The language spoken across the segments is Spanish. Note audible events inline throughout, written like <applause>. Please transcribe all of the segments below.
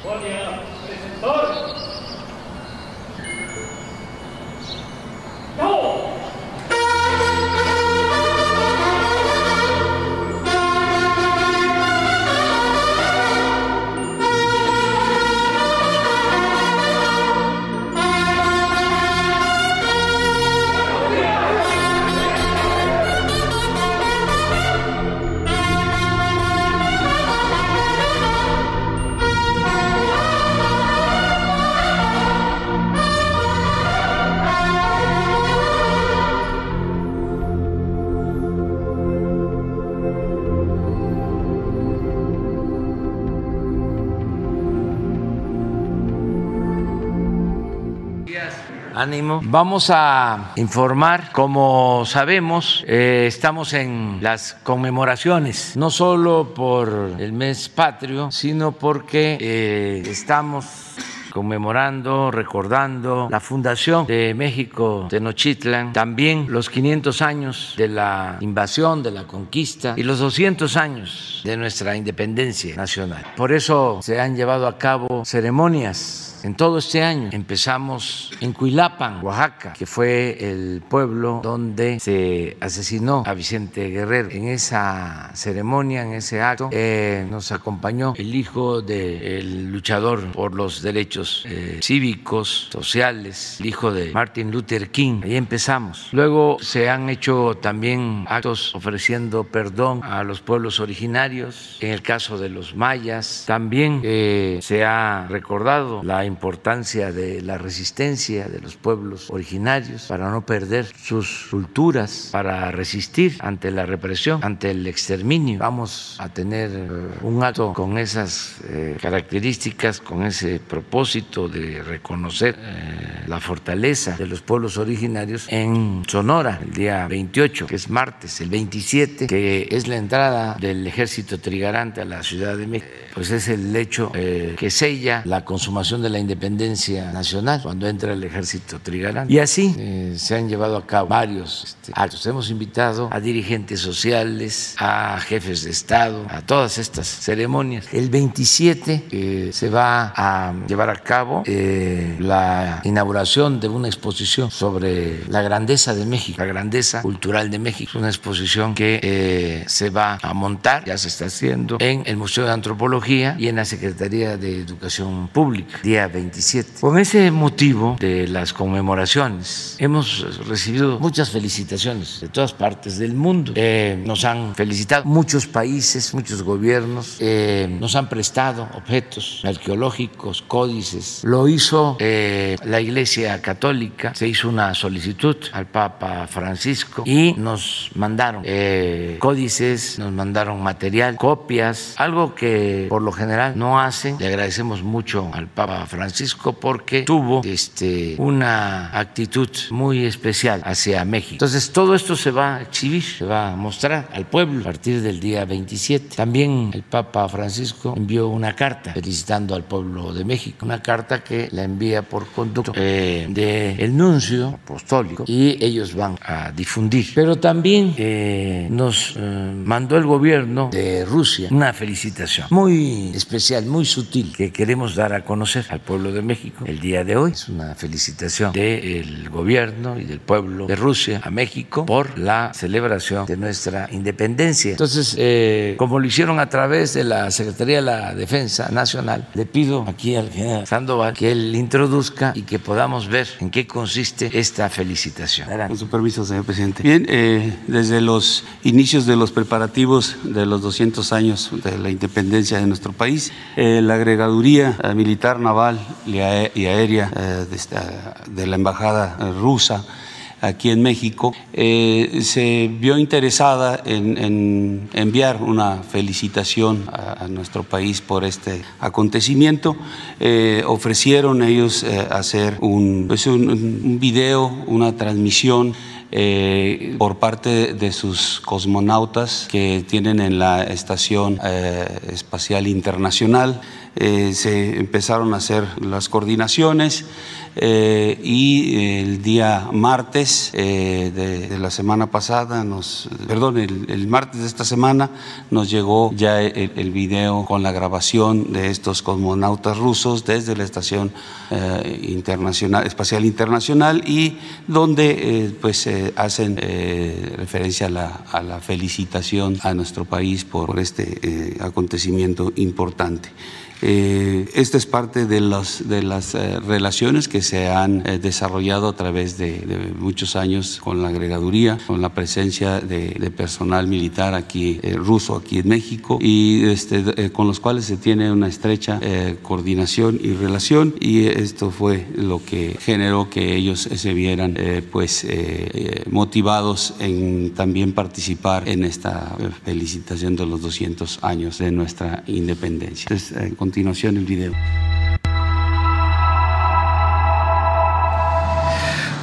Bom dia, presentor. Vamos a informar, como sabemos, eh, estamos en las conmemoraciones, no solo por el mes patrio, sino porque eh, estamos conmemorando, recordando la fundación de México Tenochtitlan, también los 500 años de la invasión, de la conquista y los 200 años de nuestra independencia nacional. Por eso se han llevado a cabo ceremonias en todo este año. Empezamos en Cuilapan, Oaxaca, que fue el pueblo donde se asesinó a Vicente Guerrero. En esa ceremonia, en ese acto, eh, nos acompañó el hijo del luchador por los derechos eh, cívicos, sociales, el hijo de Martin Luther King. Ahí empezamos. Luego se han hecho también actos ofreciendo perdón a los pueblos originarios. En el caso de los mayas, también eh, se ha recordado la importancia de la resistencia de los pueblos originarios para no perder sus culturas, para resistir ante la represión, ante el exterminio. Vamos a tener eh, un acto con esas eh, características, con ese propósito de reconocer eh, la fortaleza de los pueblos originarios en Sonora, el día 28, que es martes, el 27, que es la entrada del ejército trigarante a la Ciudad de México, pues es el hecho que sella la consumación de la independencia nacional cuando entra el ejército trigarán. Y así eh, se han llevado a cabo varios este, actos. Hemos invitado a dirigentes sociales, a jefes de Estado, a todas estas ceremonias. El 27 eh, se va a llevar a cabo eh, la inauguración de una exposición sobre la grandeza de México, la grandeza cultural de México. Una exposición que se va a montar, ya se está haciendo, en el Museo de Antropología y en la Secretaría de Educación Pública, día 27. Con ese motivo de las conmemoraciones, hemos recibido muchas felicitaciones de todas partes del mundo. Eh, nos han felicitado muchos países, muchos gobiernos, eh, nos han prestado objetos arqueológicos, códices. Lo hizo eh, la Iglesia Católica, se hizo una solicitud al Papa Francisco y nos mandaron códices, nos mandaron material, copias, algo que por lo general no hacen. Le agradecemos mucho al Papa Francisco Francisco porque tuvo este, una actitud muy especial hacia México. Entonces todo esto se va a exhibir, se va a mostrar al pueblo a partir del día 27. También el Papa Francisco envió una carta felicitando al pueblo de México, una carta que la envía por conducto eh, del nuncio apostólico y ellos van a difundir. Pero también eh, nos eh, mandó el gobierno de Rusia una felicitación muy especial, muy sutil que queremos dar a conocer al pueblo de México el día de hoy. Es una felicitación del gobierno y del pueblo de Rusia a México por la celebración de nuestra independencia. Entonces, eh, como lo hicieron a través de la Secretaría de la Defensa Nacional, le pido aquí al general Sandoval que él introduzca y que podamos ver en qué consiste esta felicitación. Con su permiso, señor presidente. Bien, eh, desde los inicios de los preparativos de los 200 años de la independencia de nuestro país, eh, la agregaduría militar naval y aérea eh, de la Embajada rusa aquí en México, eh, se vio interesada en, enviar una felicitación a, nuestro país por este acontecimiento. Eh, ofrecieron ellos hacer pues un, un, video, una transmisión por parte de sus cosmonautas que tienen en la Estación Espacial Internacional eh, se empezaron a hacer las coordinaciones eh, y el día martes eh, de, la semana pasada, nos, perdón, el, martes de esta semana nos llegó ya el, video con la grabación de estos cosmonautas rusos desde la Estación internacional, Espacial Internacional y donde pues hacen referencia a la, a la, felicitación a nuestro país por este acontecimiento importante. Eh, esta es parte de, de las eh, relaciones que se han eh, desarrollado a través de, muchos años con la agregaduría, con la presencia de, personal militar aquí ruso aquí en México y este, con los cuales se tiene una estrecha coordinación y relación y esto fue lo que generó que ellos se vieran pues motivados en también participar en esta felicitación de los 200 años de nuestra independencia continuación el video.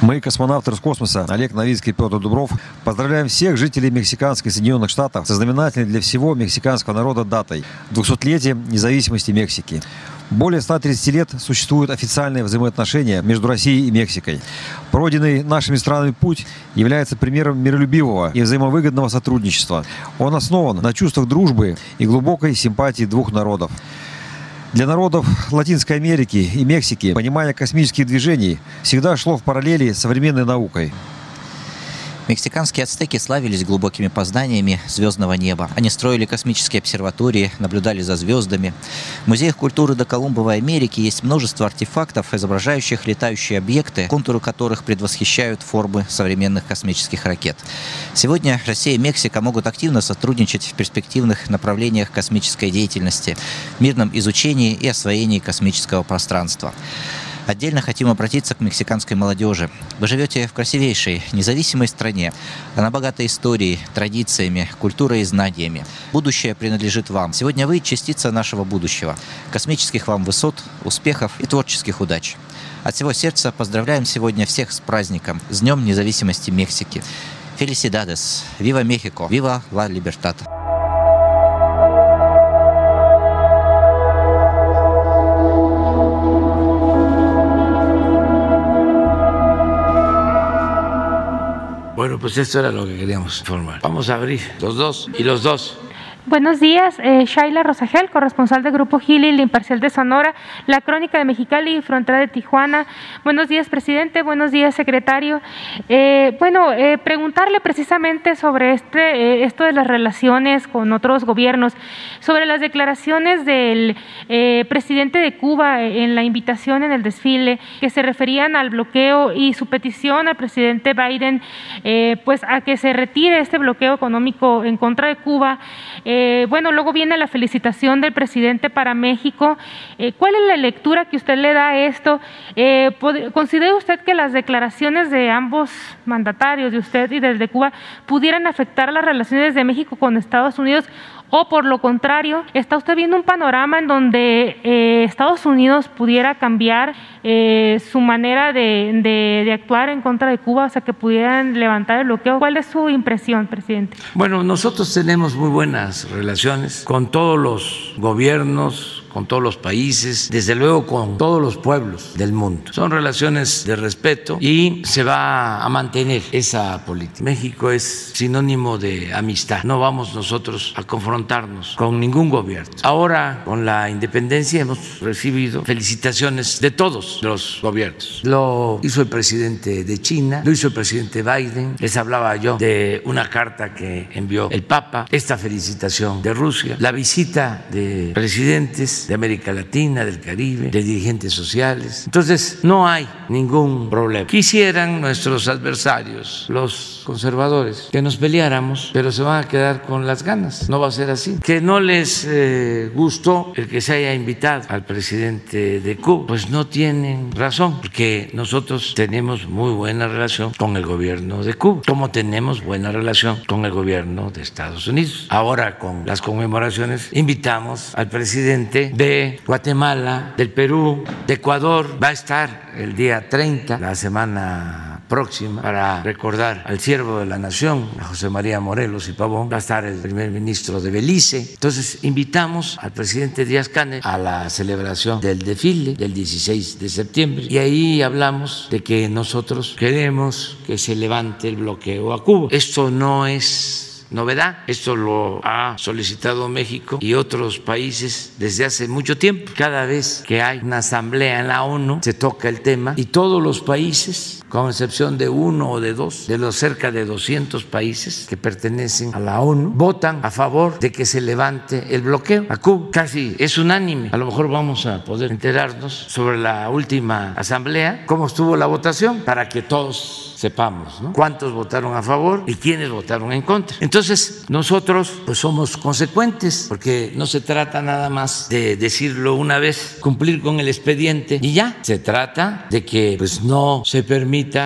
Мы, космонавты Роскосмоса, Олег Новицкий и Петр Дубров, поздравляем всех жителей мексиканских Соединенных Штатов со знаменательной для всего мексиканского народа датой – 200-летием независимости Мексики. Более 130 лет существуют официальные взаимоотношения между Россией и Мексикой. Пройденный нашими странами путь является примером миролюбивого и взаимовыгодного сотрудничества. Он основан на чувствах дружбы и глубокой симпатии двух народов. Для народов Латинской Америки и Мексики понимание космических движений всегда шло в параллели с современной наукой. Мексиканские ацтеки славились глубокими познаниями звездного неба. Они строили космические обсерватории, наблюдали за звездами. В музеях культуры до Колумбовой Америки есть множество артефактов, изображающих летающие объекты, контуры которых предвосхищают формы современных космических ракет. Сегодня Россия и Мексика могут активно сотрудничать в перспективных направлениях космической деятельности, мирном изучении и освоении космического пространства. Отдельно хотим обратиться к мексиканской молодежи. Вы живете в красивейшей, независимой стране. Она богата историей, традициями, культурой и знаниями. Будущее принадлежит вам. Сегодня вы частица нашего будущего. Космических вам высот, успехов и творческих удач. От всего сердца поздравляем сегодня всех с праздником, с Днем независимости Мексики. Felicidades. Viva México. Viva la libertad. Pues esto era lo que queríamos informar. Vamos a abrir los dos y los dos. Buenos días, eh, Shaila Rosagel, corresponsal del Grupo Gili, la Imparcial de Sonora, la Crónica de Mexicali y Frontera de Tijuana. Buenos días, presidente. Buenos días, secretario. Eh, bueno, eh, preguntarle precisamente sobre este, esto de las relaciones con otros gobiernos, sobre las declaraciones del presidente de Cuba en la invitación en el desfile, que se referían al bloqueo y su petición al presidente Biden, pues a que se retire este bloqueo económico en contra de Cuba. Eh, bueno, luego viene la felicitación del presidente para México. Eh, ¿Cuál es la lectura que usted le da a esto? Eh, ¿Considera usted que las declaraciones de ambos mandatarios, de usted y desde Cuba, pudieran afectar las relaciones de México con Estados Unidos? O por lo contrario, ¿está usted viendo un panorama en donde eh, Estados Unidos pudiera cambiar eh, su manera de, actuar en contra de Cuba, o sea, que pudieran levantar el bloqueo? ¿Cuál es su impresión, presidente? Bueno, nosotros tenemos muy buenas relaciones con todos los gobiernos con todos los países, desde luego con todos los pueblos del mundo. Son relaciones de respeto y se va a mantener esa política. México es sinónimo de amistad. No vamos nosotros a confrontarnos con ningún gobierno. Ahora, con la independencia, hemos recibido felicitaciones de todos los gobiernos. Lo hizo el presidente de China, lo hizo el presidente Biden. Les hablaba yo de una carta que envió el Papa, esta felicitación de Rusia, la visita de presidentes de América Latina, del Caribe, de dirigentes sociales. Entonces, no hay ningún problema. Quisieran nuestros adversarios, los conservadores, que nos peleáramos, pero se van a quedar con las ganas. No va a ser así. Que no les eh, gustó el que se haya invitado al presidente de Cuba, pues no tienen razón, porque nosotros tenemos muy buena relación con el gobierno de Cuba, como tenemos buena relación con el gobierno de Estados Unidos. Ahora, con las conmemoraciones, invitamos al presidente de Guatemala, del Perú, de Ecuador, va a estar el día 30, la semana próxima para recordar al siervo de la nación, a José María Morelos y Pavón. Va a estar el primer ministro de Belice. Entonces invitamos al presidente Díaz Canel a la celebración del desfile del 16 de septiembre y ahí hablamos de que nosotros queremos que se levante el bloqueo a Cuba. Esto no es novedad. Esto lo ha solicitado México y otros países desde hace mucho tiempo. Cada vez que hay una asamblea en la ONU se toca el tema y todos los países, con excepción de uno o de dos, de los cerca de 200 países que pertenecen a la ONU, votan a favor de que se levante el bloqueo a Cuba. Casi es unánime. A lo mejor vamos a poder enterarnos sobre la última asamblea, cómo estuvo la votación, para que todos sepamos cuántos votaron a favor y quiénes votaron en contra. Entonces, nosotros pues somos consecuentes porque no se trata nada más de decirlo una vez, cumplir con el expediente y ya. Se trata de que pues no se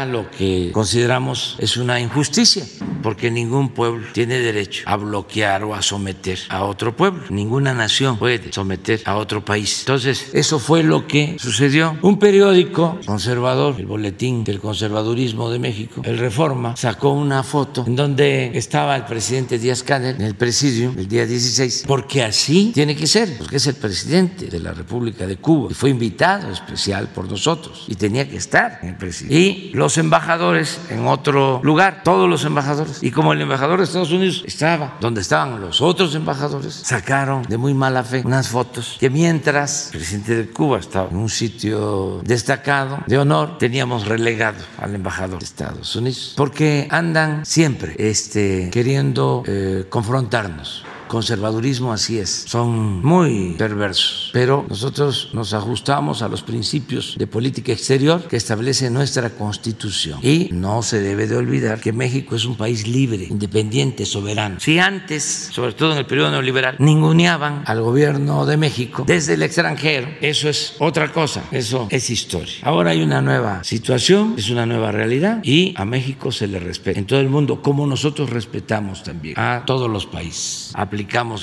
lo que consideramos es una injusticia, porque ningún pueblo tiene derecho a bloquear o a someter a otro pueblo. Ninguna nación puede someter a otro país. Entonces, eso fue lo que sucedió. Un periódico conservador, el Boletín del Conservadurismo de México, el Reforma, sacó una foto en donde estaba el presidente Díaz Canel en el presidio el día 16, porque así tiene que ser, porque es el presidente de la República de Cuba y fue invitado especial por nosotros y tenía que estar en el presidio. Y los embajadores en otro lugar, todos los embajadores. Y como el embajador de Estados Unidos estaba donde estaban los otros embajadores, sacaron de muy mala fe unas fotos que mientras el presidente de Cuba estaba en un sitio destacado de honor, teníamos relegado al embajador Estados Unidos, porque andan siempre este, queriendo eh, confrontarnos conservadurismo así es, son muy perversos, pero nosotros nos ajustamos a los principios de política exterior que establece nuestra constitución. Y no se debe de olvidar que México es un país libre, independiente, soberano. Si antes, sobre todo en el periodo neoliberal, ninguneaban al gobierno de México desde el extranjero, eso es otra cosa, eso es historia. Ahora hay una nueva situación, es una nueva realidad y a México se le respeta. En todo el mundo, como nosotros respetamos también a todos los países. Aplicamos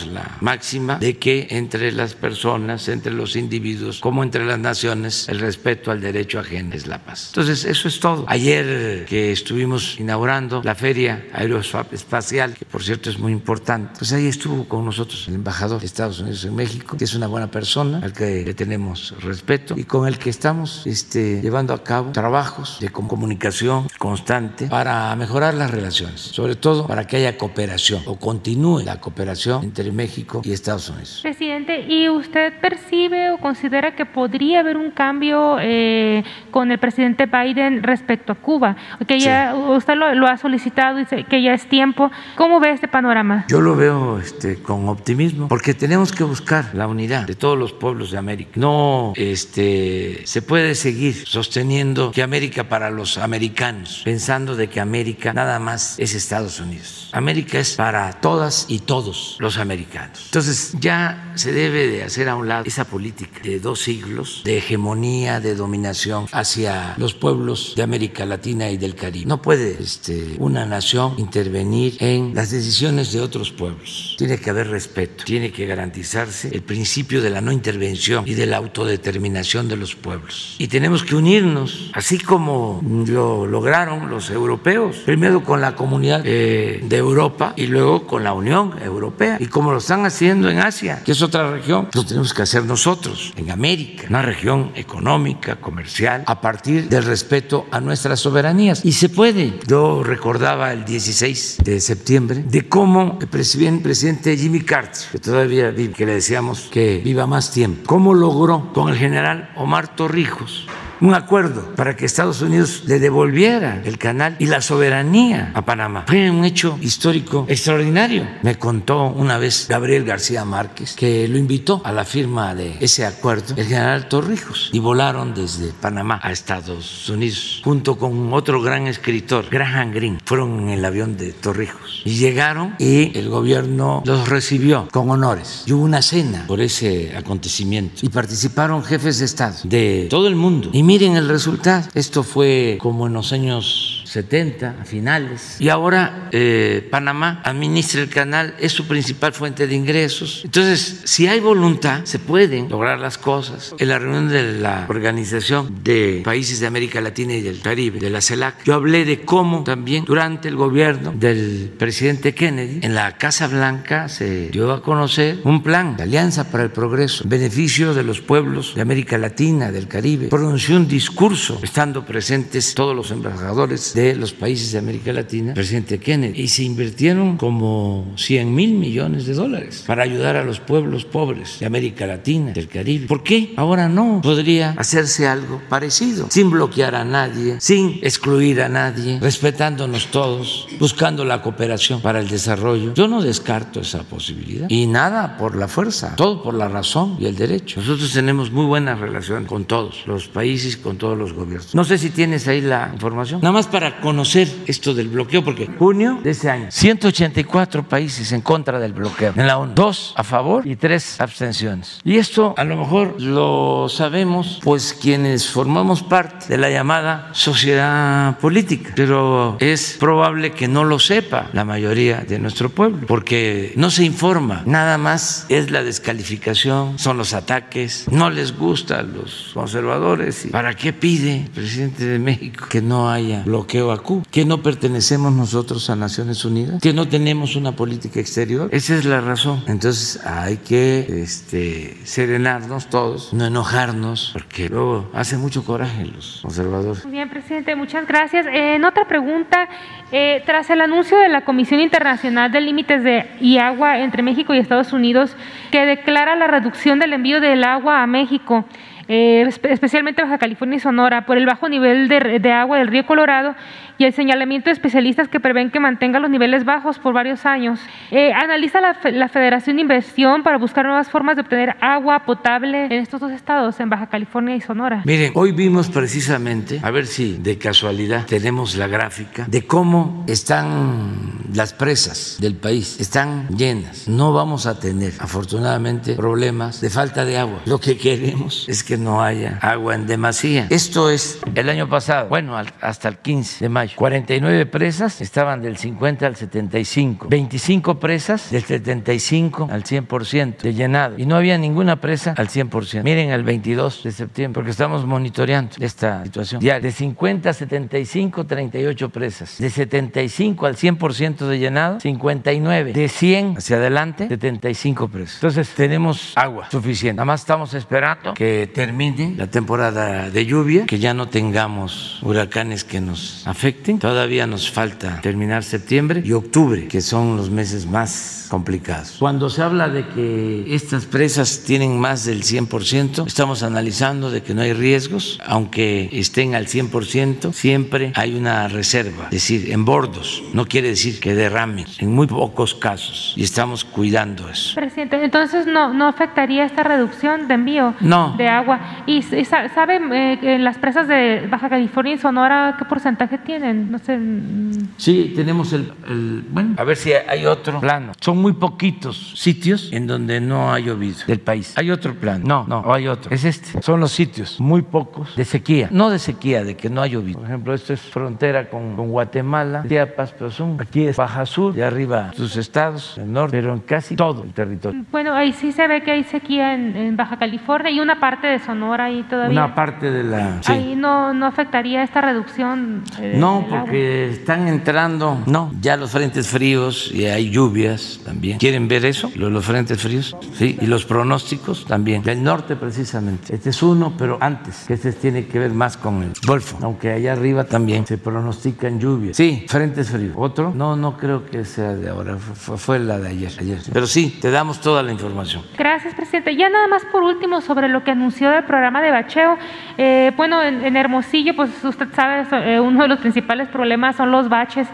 la máxima de que entre las personas, entre los individuos, como entre las naciones, el respeto al derecho ajeno es la paz. Entonces, eso es todo. Ayer que estuvimos inaugurando la Feria Aeroespacial, que por cierto es muy importante, pues ahí estuvo con nosotros el embajador de Estados Unidos en México, que es una buena persona, al que le tenemos respeto y con el que estamos este, llevando a cabo trabajos de comunicación constante para mejorar las relaciones, sobre todo para que haya cooperación o continúe la cooperación entre México y Estados Unidos. Presidente, ¿y usted percibe o considera que podría haber un cambio eh, con el presidente Biden respecto a Cuba? Que ya usted lo, ha solicitado y que ya es tiempo. ¿Cómo ve este panorama? Yo lo veo este, con optimismo, porque tenemos que buscar la unidad de todos los pueblos de América. No este, se puede seguir sosteniendo que América para los americanos, pensando de que América nada más es Estados Unidos. América es para todas y todos los americanos. Entonces ya se debe de hacer a un lado esa política de dos siglos de hegemonía, de dominación hacia los pueblos de América Latina y del Caribe. No puede este, una nación intervenir en las decisiones de otros pueblos. Tiene que haber respeto, tiene que garantizarse el principio de la no intervención y de la autodeterminación de los pueblos. Y tenemos que unirnos, así como lo lograron los europeos, primero con la comunidad eh, de Europa y luego con la Unión Europea y como lo están haciendo en Asia, que es otra región, lo tenemos que hacer nosotros, en América, una región económica, comercial, a partir del respeto a nuestras soberanías. Y se puede. Yo recordaba el 16 de septiembre de cómo el presidente Jimmy Carter, que todavía vive, que le decíamos que viva más tiempo, cómo logró con el general Omar Torrijos un acuerdo para que Estados Unidos le devolviera el canal y la soberanía a Panamá. Fue un hecho histórico extraordinario. Me contó una vez Gabriel García Márquez que lo invitó a la firma de ese acuerdo el general Torrijos y volaron desde Panamá a Estados Unidos junto con otro gran escritor, Graham Greene. Fueron en el avión de Torrijos y llegaron y el gobierno los recibió con honores. Y hubo una cena por ese acontecimiento y participaron jefes de Estado de todo el mundo. Y miren el resultado. Esto fue como en los años 70, a finales. Y ahora eh, Panamá administra el canal, es su principal fuente de ingresos. Entonces, si hay voluntad, se pueden lograr las cosas. En la reunión de la Organización de Países de América Latina y del Caribe, de la CELAC, yo hablé de cómo también durante el gobierno del presidente Kennedy, en la Casa Blanca se dio a conocer un plan de alianza para el progreso, en beneficio de los pueblos de América Latina, del Caribe. Pronunció un discurso, estando presentes todos los embajadores de los países de América Latina, presidente Kennedy, y se invirtieron como 100 mil millones de dólares para ayudar a los pueblos pobres de América Latina, del Caribe. ¿Por qué ahora no podría hacerse algo parecido, sin bloquear a nadie, sin excluir a nadie, respetándonos todos, buscando la cooperación para el desarrollo? Yo no descarto esa posibilidad. Y nada por la fuerza, todo por la razón y el derecho. Nosotros tenemos muy buena relación con todos los países, con todos los gobiernos. No sé si tienes ahí la información. Nada más para conocer esto del bloqueo, porque junio de este año, 184 países en contra del bloqueo en la ONU, dos a favor y tres abstenciones. Y esto a lo mejor lo sabemos, pues quienes formamos parte de la llamada sociedad política, pero es probable que no lo sepa la mayoría de nuestro pueblo, porque no se informa, nada más es la descalificación, son los ataques, no les gusta a los conservadores. ¿Y ¿Para qué pide el presidente de México que no haya bloqueo a Cuba? ¿Que no pertenecemos nosotros a Naciones Unidas? ¿Que no tenemos una política exterior? Esa es la razón. Entonces hay que este, serenarnos todos, no enojarnos, porque luego hace mucho coraje los conservadores. Muy bien, presidente, muchas gracias. Eh, en otra pregunta, eh, tras el anuncio de la Comisión Internacional de Límites de y Agua entre México y Estados Unidos, que declara la reducción del envío del agua a México, eh, espe- especialmente Baja California y Sonora, por el bajo nivel de, de agua del río Colorado y el señalamiento de especialistas que prevén que mantenga los niveles bajos por varios años. Eh, analiza la, la Federación de Inversión para buscar nuevas formas de obtener agua potable en estos dos estados, en Baja California y Sonora. Miren, hoy vimos precisamente, a ver si de casualidad tenemos la gráfica, de cómo están las presas del país. Están llenas. No vamos a tener, afortunadamente, problemas de falta de agua. Lo que queremos es que no haya agua en demasía. Esto es el año pasado, bueno, hasta el 15 de mayo. 49 presas estaban del 50 al 75. 25 presas del 75 al 100% de llenado. Y no había ninguna presa al 100%. Miren el 22 de septiembre, porque estamos monitoreando esta situación. Ya de 50 a 75, 38 presas. De 75 al 100% de llenado, 59. De 100 hacia adelante, 75 presas. Entonces tenemos agua suficiente. Nada más estamos esperando que termine la temporada de lluvia, que ya no tengamos huracanes que nos afecten. Todavía nos falta terminar septiembre y octubre, que son los meses más complicados. Cuando se habla de que estas presas tienen más del 100%, estamos analizando de que no hay riesgos, aunque estén al 100%, siempre hay una reserva, es decir, en bordos. No quiere decir que derrame, en muy pocos casos, y estamos cuidando eso. Presidente, entonces no, no afectaría esta reducción de envío No. de agua. ¿Y, y sa- sabe eh, que las presas de Baja California y Sonora qué porcentaje tienen? No sé. mm, Sí, tenemos el, el- bueno, a ver si hay otro plano. Son muy poquitos sitios en donde no ha llovido del país. Hay otro plano. No, no, o hay otro. Es este. Son los sitios muy pocos de sequía. No de sequía, de que no ha llovido. Por ejemplo, esto es frontera con, con Guatemala, Chiapas, pero son, aquí es Baja Sur, de arriba sus estados, el norte, pero en casi todo el territorio. Bueno, ahí sí se ve que hay sequía en, en Baja California y una parte de Sonora ahí todavía. Una parte de la... sí. Ahí no, no afectaría esta reducción. eh, No, porque están entrando, no, ya los frentes fríos y hay lluvias también. ¿Quieren ver eso? Lo- Los, frentes fríos, sí, y los pronósticos también. Del norte precisamente. Este es uno, pero antes, que este tiene que ver más con el Golfo, aunque allá arriba también se pronostican lluvias. Sí, frentes fríos. Otro, no, no creo que sea de ahora, fue, fue la de ayer, ayer. Pero sí, te damos toda la información. Gracias, presidente. Ya nada más por último sobre lo que anunció del programa de bacheo. Eh, bueno, en, en Hermosillo, pues usted sabe, eh, uno de los principales problemas son los baches.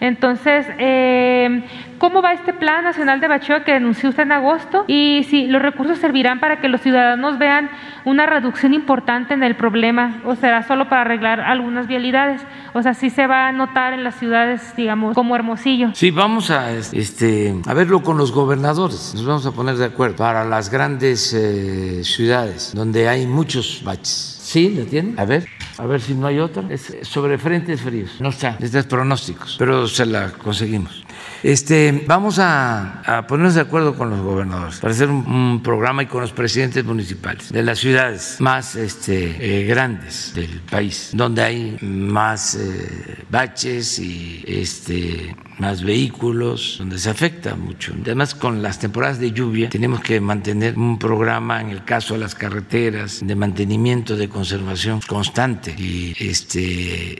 Entonces, eh, ¿cómo va este Plan Nacional de Bacheo que anunció usted en agosto? Y si los recursos servirán para que los ciudadanos vean una reducción importante en el problema o será solo para arreglar algunas vialidades. O sea, sí se va a notar en las ciudades, digamos, como Hermosillo. Sí, vamos a, este, a verlo con los gobernadores. Nos vamos a poner de acuerdo para las grandes eh, ciudades donde hay muchos baches. ¿Sí? ¿Lo tienen? A ver. A ver si no hay otra, es sobre frentes fríos, no está, estos pronósticos, pero se la conseguimos. Este, vamos a, ponernos de acuerdo con los gobernadores para hacer un, programa y con los presidentes municipales de las ciudades más este, eh, grandes del país, donde hay más eh, baches y este, más vehículos, donde se afecta mucho. Además, con las temporadas de lluvia tenemos que mantener un programa en el caso de las carreteras de mantenimiento, de conservación constante y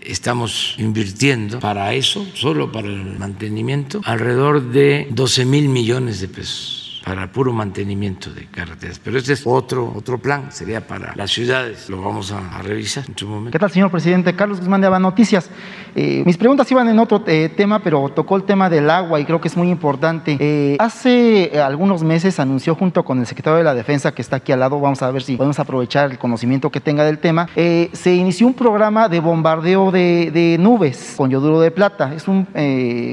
estamos invirtiendo para eso, solo para el mantenimiento, alrededor de 12 mil millones de pesos para puro mantenimiento de carreteras. Pero este es otro, otro plan, sería para las ciudades. Lo vamos a, revisar en su momento. ¿Qué tal, señor presidente? Carlos Guzmán de Aba Noticias. Eh, mis preguntas iban en otro eh, tema, pero tocó el tema del agua y creo que es muy importante. Eh, hace algunos meses anunció junto con el secretario de la Defensa, que está aquí al lado, vamos a ver si podemos aprovechar el conocimiento que tenga del tema, se inició un programa de bombardeo de, de nubes con yoduro de plata. Es una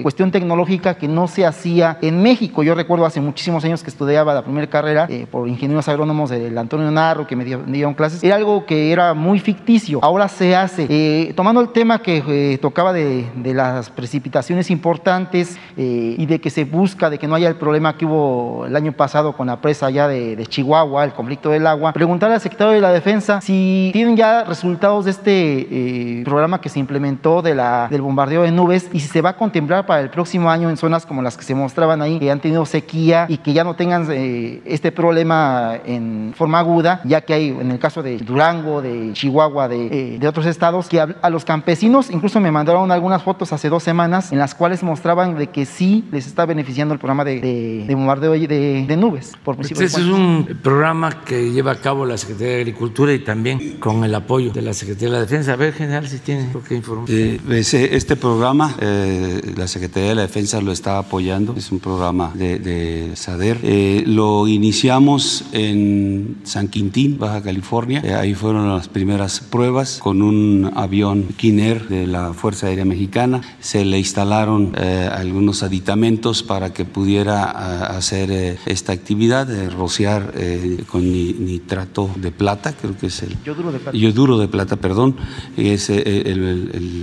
cuestión tecnológica que no se hacía en México. Yo recuerdo hace muchísimos años que estudiaba la primera carrera eh, por ingenieros agrónomos del Antonio Narro, que me dieron clases, era algo que era muy ficticio. Ahora se hace. Eh, tomando el tema que eh, tocaba de, las precipitaciones importantes y de que se busca de que no haya el problema que hubo el año pasado con la presa allá de, Chihuahua, el conflicto del agua, preguntar al secretario de la Defensa si tienen ya resultados de este programa que se implementó de la, del bombardeo de nubes y si se va a contemplar para el próximo año en zonas como las que se mostraban ahí, que han tenido sequía y que ya no tengan eh, este problema en forma aguda, ya que hay en el caso de Durango, de Chihuahua, de, eh, de otros estados, que a, los campesinos incluso me mandaron algunas fotos hace dos semanas en las cuales mostraban de que sí les está beneficiando el programa de, de, bombardeo de, de, nubes. Por este es un programa que lleva a cabo la Secretaría de Agricultura y también con el apoyo de la Secretaría de la Defensa. A ver, general, si tiene que informar. Eh, este programa, la Secretaría de la Defensa lo está apoyando, es un programa de, de SADER. Eh, lo iniciamos en San Quintín, Baja California. Eh, ahí fueron las primeras pruebas con un avión Kiner de la Fuerza Aérea Mexicana. Se le instalaron eh, algunos aditamentos para que pudiera hacer esta actividad de rociar con nitrato de plata, creo que es el yoduro de plata. Yoduro de plata, perdón, es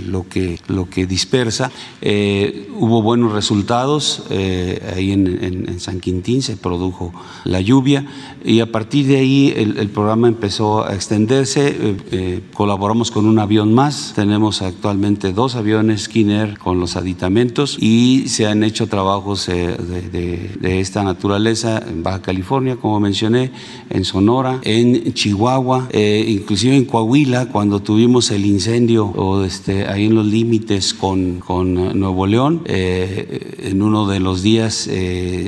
lo, que, lo que dispersa. hubo buenos resultados ahí en, en San Quintín, se produjo la lluvia y a partir de ahí el, programa empezó a extenderse. Eh, eh, colaboramos con un avión más, tenemos actualmente dos aviones Skinner con los aditamentos y se han hecho trabajos eh, de, esta naturaleza en Baja California, como mencioné, en Sonora, en Chihuahua, inclusive en Coahuila, cuando tuvimos el incendio o este, ahí en los límites con, con Nuevo León, en uno de los días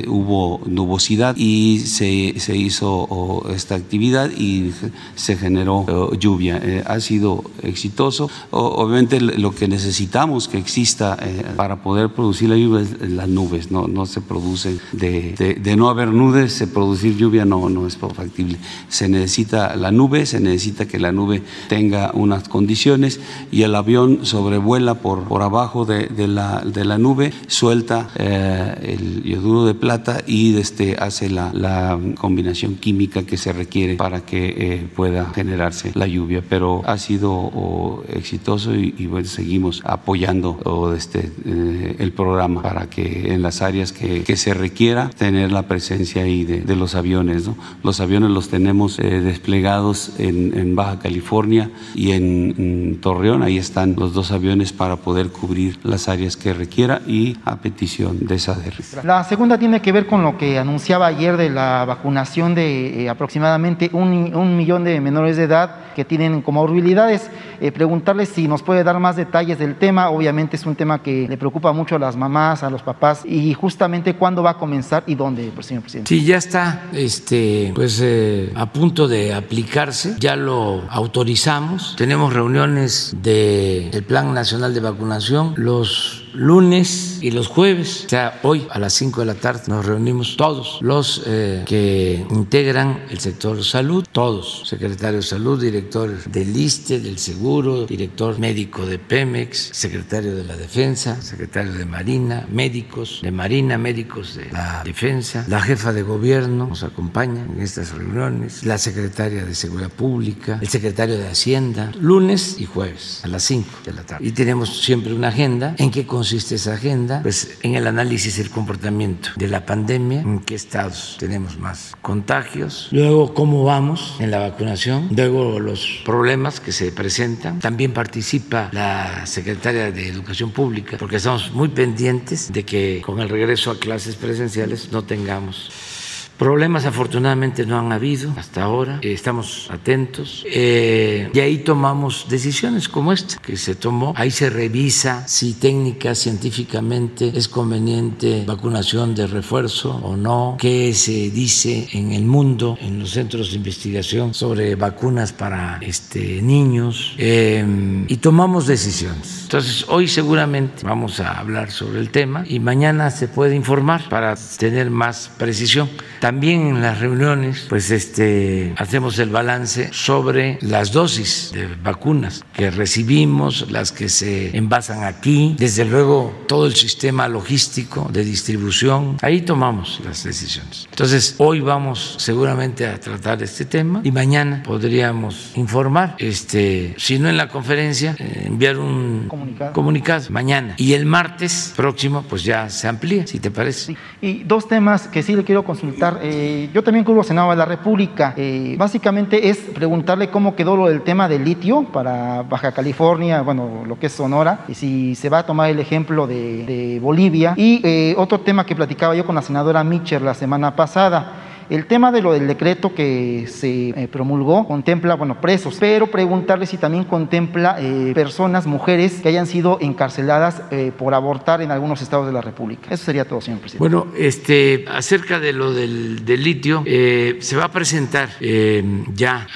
hubo nubosidad y se, se hizo esta actividad y se generó lluvia. Eh, ha sido exitoso. obviamente lo que necesitamos que exista eh, para poder producir la lluvia es las nubes, no, no se produce de, de, no haber nubes, se producir lluvia no, no es factible. Se necesita la nube, se necesita que la nube tenga unas condiciones y el avión sobrevuela por, por abajo de, de la, nube, suelta eh, el yoduro de plata y este, hace la, combinación química que se requiere para que eh, pueda generarse la lluvia. Pero ha sido exitoso y, bueno, seguimos apoyando este, eh, el programa para que en las áreas que, se requiera tener la presencia ahí de, los aviones. Los aviones los tenemos eh, desplegados en, Baja California y en, Torreón. Ahí están los dos aviones para poder cubrir las áreas que requiera y a petición de SADER. La segunda tiene que ver con lo que anunciaba ayer de la vacunación de eh, aproximadamente un, millón de menores de edad que tienen comorbilidades. Eh, preguntarle si nos puede dar más detalles del tema. Obviamente es un tema que le preocupa mucho a las mamás, a los papás y justamente cuándo va a comenzar y dónde, señor presidente. Sí, ya está este, pues, eh, a punto de aplicarse. Ya lo autorizamos. Tenemos reuniones del Plan Nacional de Vacunación los lunes y los jueves, o sea, hoy a las 5 de la tarde nos reunimos todos los eh, que integran el sector salud, todos, secretario de salud, director del ISTE, del Seguro, director médico de Pemex, secretario de la Defensa, secretario de Marina, médicos de Marina, médicos de la Defensa, la jefa de gobierno nos acompaña en estas reuniones, la secretaria de Seguridad Pública, el secretario de Hacienda, lunes y jueves a las 5 de la tarde. Y tenemos siempre una agenda. ¿En qué consiste esa agenda? Pues en el análisis del comportamiento de la pandemia, en qué estados tenemos más contagios, luego cómo vamos en la vacunación, luego los problemas que se presentan. También participa la secretaria de Educación Pública, porque estamos muy pendientes de que con el regreso a clases presenciales no tengamos Problemas afortunadamente no han habido hasta ahora, eh, estamos atentos eh, y ahí tomamos decisiones como esta que se tomó. Ahí se revisa si técnica científicamente es conveniente vacunación de refuerzo o no, qué se dice en el mundo, en los centros de investigación sobre vacunas para este, niños eh, y tomamos decisiones. Entonces hoy seguramente vamos a hablar sobre el tema y mañana se puede informar para tener más precisión. También en las reuniones, pues este, hacemos el balance sobre las dosis de vacunas que recibimos, las que se envasan aquí, desde luego todo el sistema logístico de distribución. Ahí tomamos las decisiones. Entonces, hoy vamos seguramente a tratar este tema y mañana podríamos informar, este, si no en la conferencia, eh, enviar un comunicado. comunicado mañana. Y el martes próximo, pues ya se amplía, si te parece. Y dos temas que sí le quiero consultar eh, yo también cubro Senado de la República. Eh, básicamente es preguntarle cómo quedó lo del tema del litio para Baja California, bueno, lo que es Sonora, y si se va a tomar el ejemplo de, Bolivia. Y eh, otro tema que platicaba yo con la senadora Mitchell la semana pasada el tema de lo del decreto que se eh, promulgó contempla, bueno, presos, pero preguntarle si también contempla eh, personas, mujeres que hayan sido encarceladas eh, por abortar en algunos estados de la República. Eso sería todo, señor presidente. Bueno, este, acerca de lo del, litio, se va a presentar ya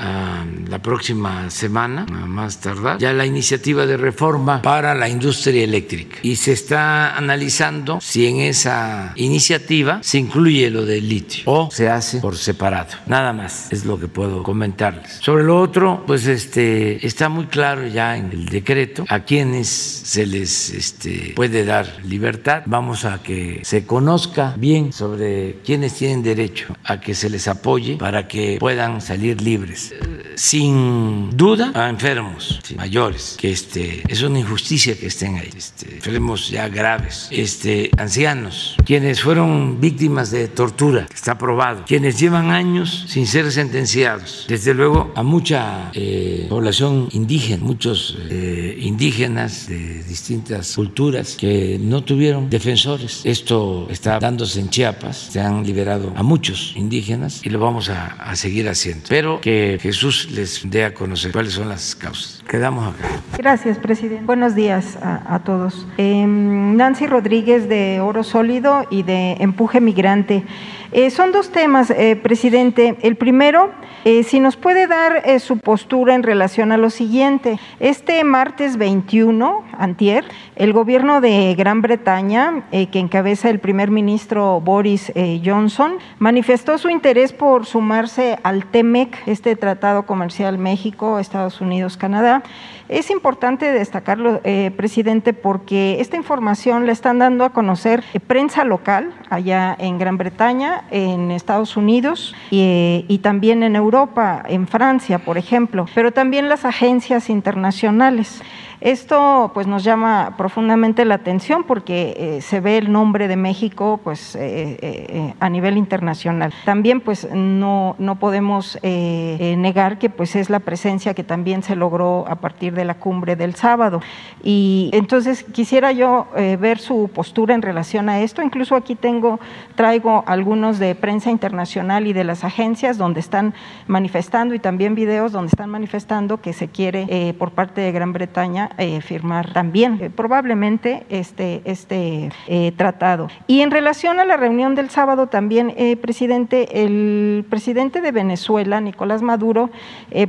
la próxima semana, más tardar, ya la iniciativa de reforma para la industria eléctrica y se está analizando si en esa iniciativa se incluye lo del litio o se hace por separado. Nada más es lo que puedo comentarles. Sobre lo otro, pues este está muy claro ya en el decreto a quienes se les este, puede dar libertad. Vamos a que se conozca bien sobre quienes tienen derecho a que se les apoye para que puedan salir libres. Sin duda a enfermos mayores, que este, es una injusticia que estén ahí, este, enfermos ya graves, este, ancianos, quienes fueron víctimas de tortura, está probado, quienes llevan años sin ser sentenciados. Desde luego a mucha eh, población indígena, muchos eh, indígenas de distintas culturas que no tuvieron defensores. Esto está dándose en Chiapas, se han liberado a muchos indígenas y lo vamos a, seguir haciendo. Pero que Jesús les dé a conocer cuáles son las causas. Quedamos acá. Gracias, presidente. Buenos días a, todos. Em, Nancy Rodríguez de Oro Sólido y de Empuje Migrante. Eh, son dos temas, eh, presidente. El primero, eh, si nos puede dar su postura en relación a lo siguiente. Este martes 21, antier, el gobierno de Gran Bretaña, que encabeza el primer ministro Boris Johnson, manifestó su interés por sumarse al TEMEC, este Tratado Comercial México, Estados Unidos, Canadá. Es importante destacarlo, presidente, porque esta información la están dando a conocer prensa local allá en Gran Bretaña en Estados Unidos y, y, también en Europa, en Francia, por ejemplo, pero también las agencias internacionales. Esto pues nos llama profundamente la atención porque eh, se ve el nombre de México pues eh, eh, a nivel internacional. También pues no, no podemos negar que pues es la presencia que también se logró a partir de la cumbre del sábado. Y entonces quisiera yo ver su postura en relación a esto. Incluso aquí tengo, traigo algunos de prensa internacional y de las agencias donde están manifestando y también videos donde están manifestando que se quiere eh, por parte de Gran Bretaña eh, firmar también eh, probablemente este, este tratado. Y en relación a la reunión del sábado también, presidente, el presidente de Venezuela, Nicolás Maduro,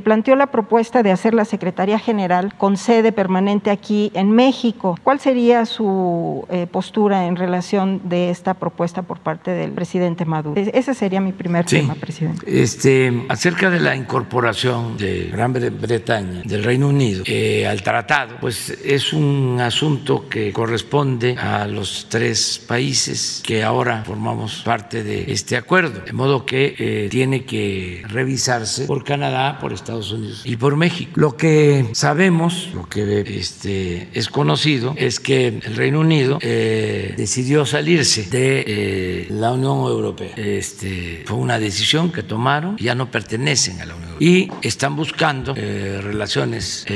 planteó la propuesta de hacer la Secretaría General con sede permanente aquí en México. ¿Cuál sería su postura en relación de esta propuesta por parte del presidente Maduro? Ese sería mi primer tema, presidente. Este, acerca de la incorporación de Gran Bretaña, del Reino Unido, eh, al tratado, pues es un asunto que corresponde a los tres países que ahora formamos parte de este acuerdo, de modo que eh, tiene que revisarse por Canadá, por Estados Unidos y por México. Lo que sabemos, lo que este, es conocido, es que el Reino Unido eh, decidió salirse de la Unión Europea. Este, fue una decisión que tomaron, ya no pertenecen a la Unión Europea y están buscando relaciones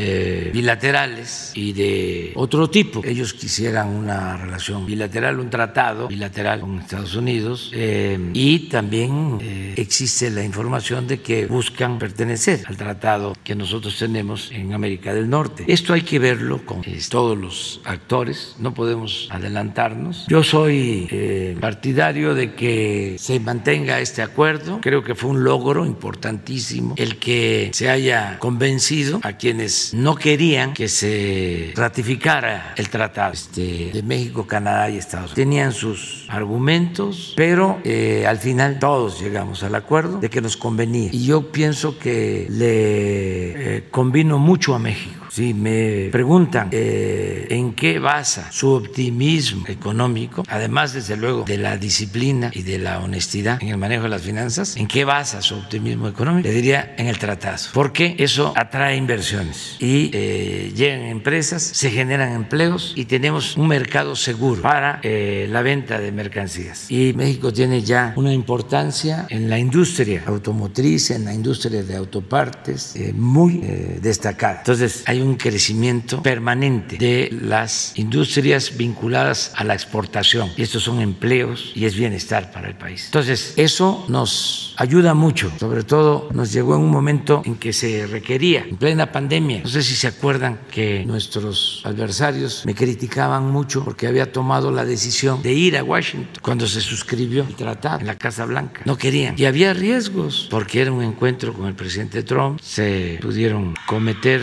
bilaterales y de otro tipo. Ellos quisieran una relación bilateral, un tratado bilateral con Estados Unidos eh, y también eh, existe la información de que buscan pertenecer al tratado que nosotros tenemos en América del Norte. Esto hay que verlo con eh, todos los actores, no podemos adelantarnos. Yo soy partidario de que se mantenga este acuerdo, creo que fue un logro importantísimo el que se haya convencido a quienes no querían que se ratificara el tratado este, de México, Canadá y Estados Unidos. Tenían sus argumentos, pero eh, al final todos llegamos al acuerdo de que nos convenía. Y yo pienso que le eh, convino mucho a México si me preguntan eh, en qué basa su optimismo económico, además desde luego de la disciplina y de la honestidad en el manejo de las finanzas, ¿en qué basa su optimismo económico? Le diría en el tratado, porque eso atrae inversiones y eh, llegan empresas, se generan empleos y tenemos un mercado seguro para eh, la venta de mercancías. Y México tiene ya una importancia en la industria automotriz, en la industria de autopartes muy destacada. Entonces hay un un crecimiento permanente de las industrias vinculadas a la exportación. Y estos son empleos y es bienestar para el país. Entonces, eso nos ayuda mucho. Sobre todo nos llegó en un momento en que se requería, en plena pandemia. No sé si se acuerdan que nuestros adversarios me criticaban mucho porque había tomado la decisión de ir a Washington cuando se suscribió el tratado en la Casa Blanca. No querían. Y había riesgos porque era un encuentro con el presidente Trump. Se pudieron cometer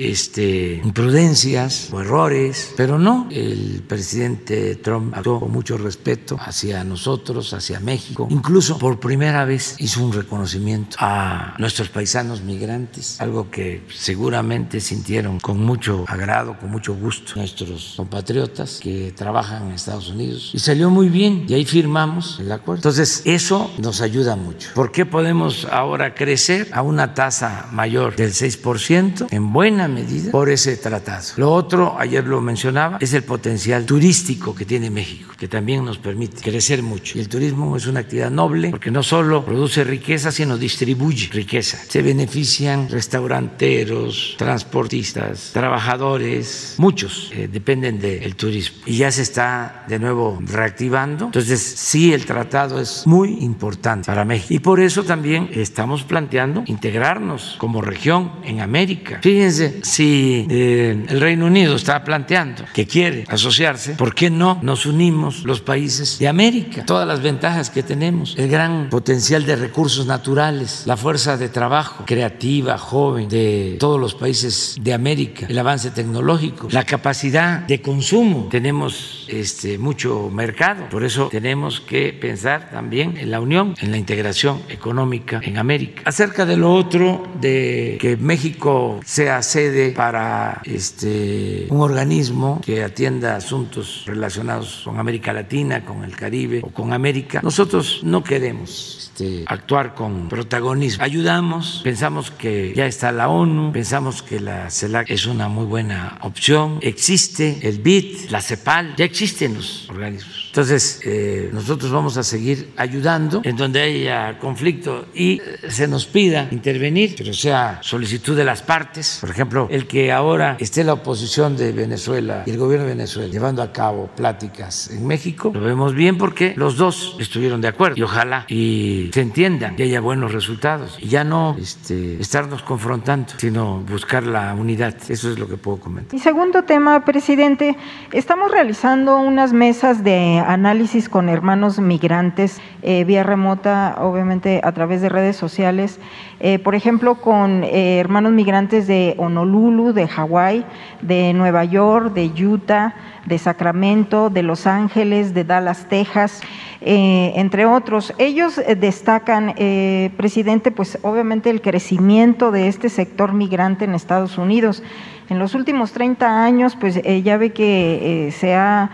este, imprudencias o errores, pero no. El presidente Trump actuó con mucho respeto hacia nosotros, hacia México. Incluso por primera vez hizo un reconocimiento a nuestros paisanos migrantes, algo que seguramente sintieron con mucho agrado, con mucho gusto nuestros compatriotas que trabajan en Estados Unidos. Y salió muy bien y ahí firmamos el acuerdo. Entonces, eso nos ayuda mucho. ¿Por qué podemos ahora crecer a una tasa mayor del 6% en buena medida por ese tratado. Lo otro, ayer lo mencionaba, es el potencial turístico que tiene México, que también nos permite crecer mucho. Y el turismo es una actividad noble porque no solo produce riqueza, sino distribuye riqueza. Se benefician restauranteros, transportistas, trabajadores, muchos eh, dependen del turismo. Y ya se está de nuevo reactivando. Entonces, sí, el tratado es muy importante para México. Y por eso también estamos planteando integrarnos como región en América. Fíjense, si eh, el Reino Unido está planteando que quiere asociarse, ¿por qué no nos unimos los países de América? Todas las ventajas que tenemos, el gran potencial de recursos naturales, la fuerza de trabajo creativa, joven de todos los países de América, el avance tecnológico, la capacidad de consumo. Tenemos este, mucho mercado, por eso tenemos que pensar también en la unión, en la integración económica en América. Acerca de lo otro, de que México sea sede para este, un organismo que atienda asuntos relacionados con América Latina, con el Caribe o con América. Nosotros no queremos este, actuar con protagonismo. Ayudamos, pensamos que ya está la ONU, pensamos que la CELAC es una muy buena opción. Existe el BID, la CEPAL, ya existen los organismos. Entonces, eh, nosotros vamos a seguir ayudando en donde haya conflicto y eh, se nos pida intervenir, pero sea solicitud de las partes, por ejemplo, ejemplo, el que ahora esté la oposición de Venezuela y el gobierno de Venezuela llevando a cabo pláticas en México, lo vemos bien porque los dos estuvieron de acuerdo y ojalá y se entiendan y haya buenos resultados y ya no este, estarnos confrontando, sino buscar la unidad. Eso es lo que puedo comentar. Y segundo tema, presidente, estamos realizando unas mesas de análisis con hermanos migrantes eh, vía remota, obviamente a través de redes sociales, eh, por ejemplo, con eh, hermanos migrantes de Honolulu, de Hawái, de Nueva York, de Utah, de Sacramento, de Los Ángeles, de Dallas, Texas. Eh, entre otros. Ellos eh, destacan, eh, presidente, pues obviamente el crecimiento de este sector migrante en Estados Unidos. En los últimos 30 años, pues ya ve que se ha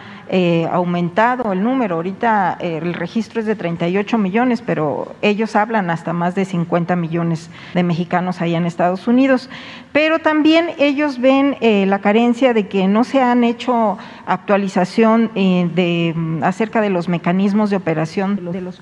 aumentado el número. Ahorita el registro es de 38 millones, pero ellos hablan hasta más de 50 millones de mexicanos allá en Estados Unidos. Pero también ellos ven la carencia de que no se han hecho actualización de, acerca de los mecanismos de operación de los,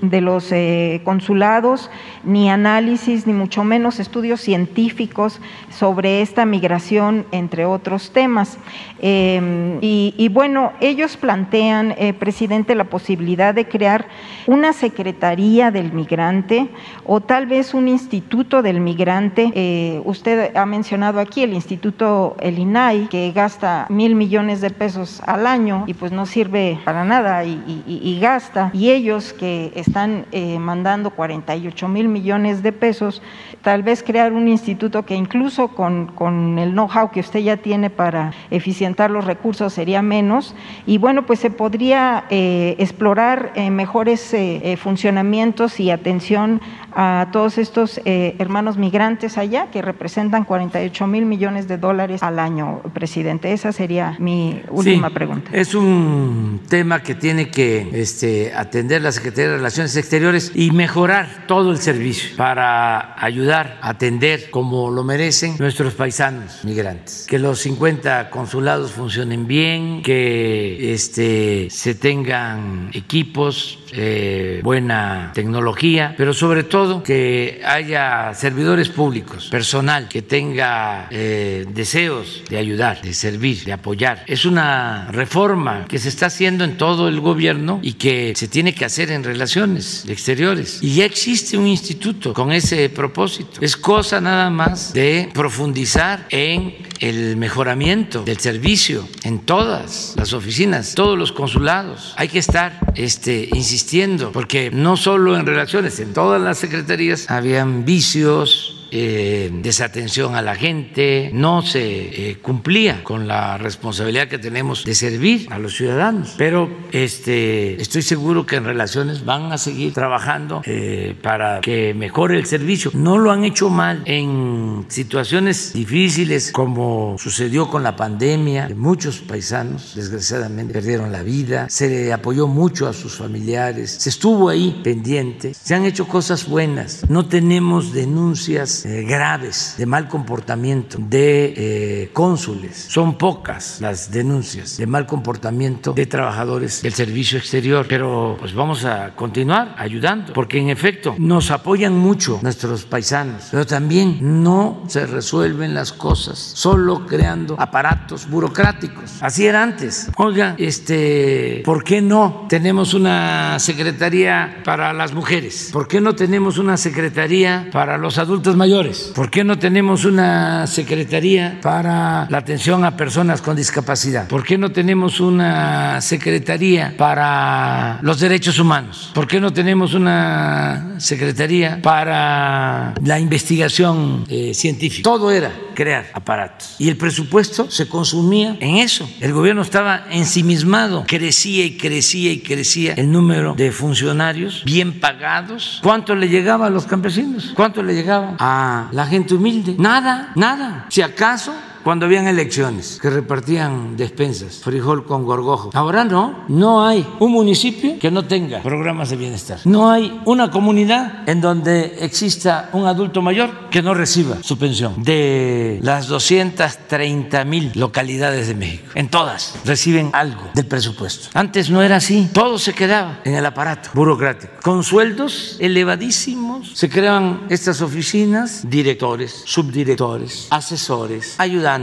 de los eh, consulados, ni análisis, ni mucho menos estudios científicos sobre esta migración, entre otros temas. Em, y, bueno, ellos plantean, eh, presidente, la posibilidad de crear una secretaría del migrante o tal vez un instituto del migrante. Eh, usted ha mencionado aquí el instituto, el INAI, que gasta mil millones de pesos al año y pues no sirve para nada y, gasta y ellos que están eh, mandando 48 mil millones de pesos, tal vez crear un instituto que incluso con, con el know-how que usted ya tiene para eficientar los recursos sería menos y bueno, pues se podría eh, explorar eh, mejores funcionamientos y atención a todos estos hermanos migrantes allá que representan 48 mil millones de dólares al año, presidente. Esa sería mi última pregunta. Es un tema que tiene que este, atender la Secretaría de Relaciones Exteriores y mejorar todo el servicio para ayudar a atender como lo merecen nuestros paisanos migrantes. Que los 50 consulados funcionen bien, que este, se tengan equipos, eh, buena tecnología, pero sobre todo que haya servidores públicos, personal que tenga eh, deseos de ayudar, de servir, de apoyar. Es una reforma que se está haciendo en todo el gobierno y que se tiene que hacer en relaciones exteriores. Y ya existe un instituto con ese propósito. Es cosa nada más de profundizar en el mejoramiento del servicio en todas las oficinas, todos los consulados. Hay que estar este, insistiendo, porque no solo en relaciones, en todas las secretarías habían vicios, eh, desatención a la gente, no se eh, cumplía con la responsabilidad que tenemos de servir a los ciudadanos. Pero este, estoy seguro que en relaciones van a seguir trabajando eh, para que mejore el servicio. No lo han hecho mal en situaciones difíciles como sucedió con la pandemia. Muchos paisanos, desgraciadamente, perdieron la vida. Se le apoyó mucho a sus familiares. Se estuvo ahí pendiente. Se han hecho cosas buenas. No tenemos denuncias eh, graves de mal comportamiento de eh, cónsules. Son pocas las denuncias de mal comportamiento de trabajadores del servicio exterior, pero pues vamos a continuar ayudando, porque en efecto nos apoyan mucho nuestros paisanos, pero también no se resuelven las cosas solo creando aparatos burocráticos. Así era antes. Oiga, este, ¿por qué no tenemos una secretaría para las mujeres? ¿Por qué no tenemos una secretaría para los adultos mayores? ¿Por qué no tenemos una secretaría para la atención a personas con discapacidad? ¿Por qué no tenemos una secretaría para los derechos humanos? ¿Por qué no tenemos una secretaría para la investigación eh, científica? Todo era crear aparatos. Y el presupuesto se consumía en eso. El gobierno estaba ensimismado, crecía y crecía y crecía el número de funcionarios bien pagados. ¿Cuánto le llegaba a los campesinos? ¿Cuánto le llegaba a la gente humilde? Nada, nada. Si acaso cuando habían elecciones, que repartían despensas, frijol con gorgojo. Ahora no, no hay un municipio que no tenga programas de bienestar. No hay una comunidad en donde exista un adulto mayor que no reciba su pensión. De las 230 mil localidades de México, en todas reciben algo del presupuesto. Antes no era así, todo se quedaba en el aparato burocrático. Con sueldos elevadísimos se creaban estas oficinas, directores, subdirectores, asesores, ayudantes,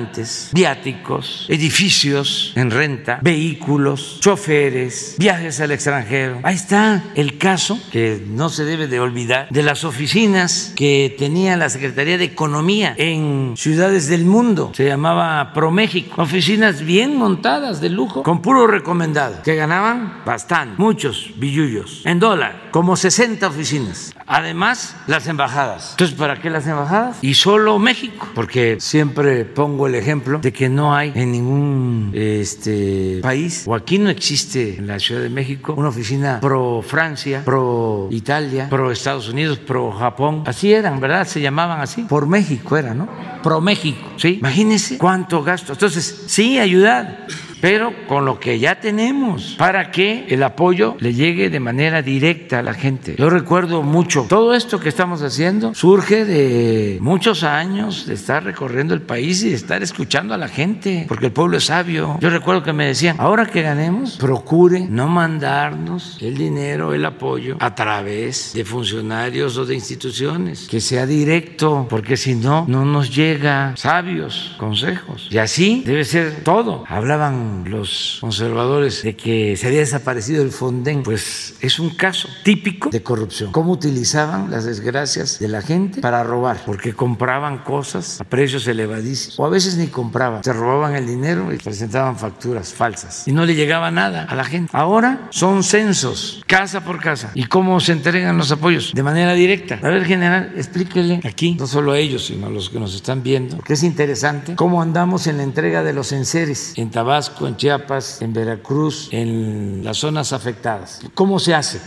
viáticos, edificios en renta, vehículos, choferes, viajes al extranjero. Ahí está el caso que no se debe de olvidar de las oficinas que tenía la Secretaría de Economía en ciudades del mundo. Se llamaba ProMéxico. Oficinas bien montadas de lujo, con puro recomendado, que ganaban bastante, muchos billullos en dólar, como 60 oficinas. Además, las embajadas. Entonces, ¿para qué las embajadas? Y solo México, porque siempre pongo el ejemplo de que no hay en ningún este, país, o aquí no existe en la Ciudad de México, una oficina pro Francia, pro Italia, pro Estados Unidos, pro Japón. Así eran, ¿verdad? Se llamaban así. Por México era, ¿no? Pro México, ¿sí? Imagínense cuánto gasto. Entonces, sí, ayudar pero con lo que ya tenemos para que el apoyo le llegue de manera directa a la gente. Yo recuerdo mucho, todo esto que estamos haciendo surge de muchos años de estar recorriendo el país y de estar escuchando a la gente, porque el pueblo es sabio. Yo recuerdo que me decían, ahora que ganemos, procure no mandarnos el dinero, el apoyo a través de funcionarios o de instituciones, que sea directo, porque si no, no nos llega sabios consejos. Y así debe ser todo. Hablaban los conservadores de que se había desaparecido el Fonden, pues es un caso típico de corrupción. Cómo utilizaban las desgracias de la gente para robar, porque compraban cosas a precios elevadísimos, o a veces ni compraban, se robaban el dinero y presentaban facturas falsas y no le llegaba nada a la gente. Ahora son censos, casa por casa. ¿Y cómo se entregan los apoyos? De manera directa. A ver, general, explíquele aquí, no solo a ellos, sino a los que nos están viendo, porque es interesante cómo andamos en la entrega de los enseres en Tabasco en Chiapas, en Veracruz, en las zonas afectadas. ¿Cómo se hace?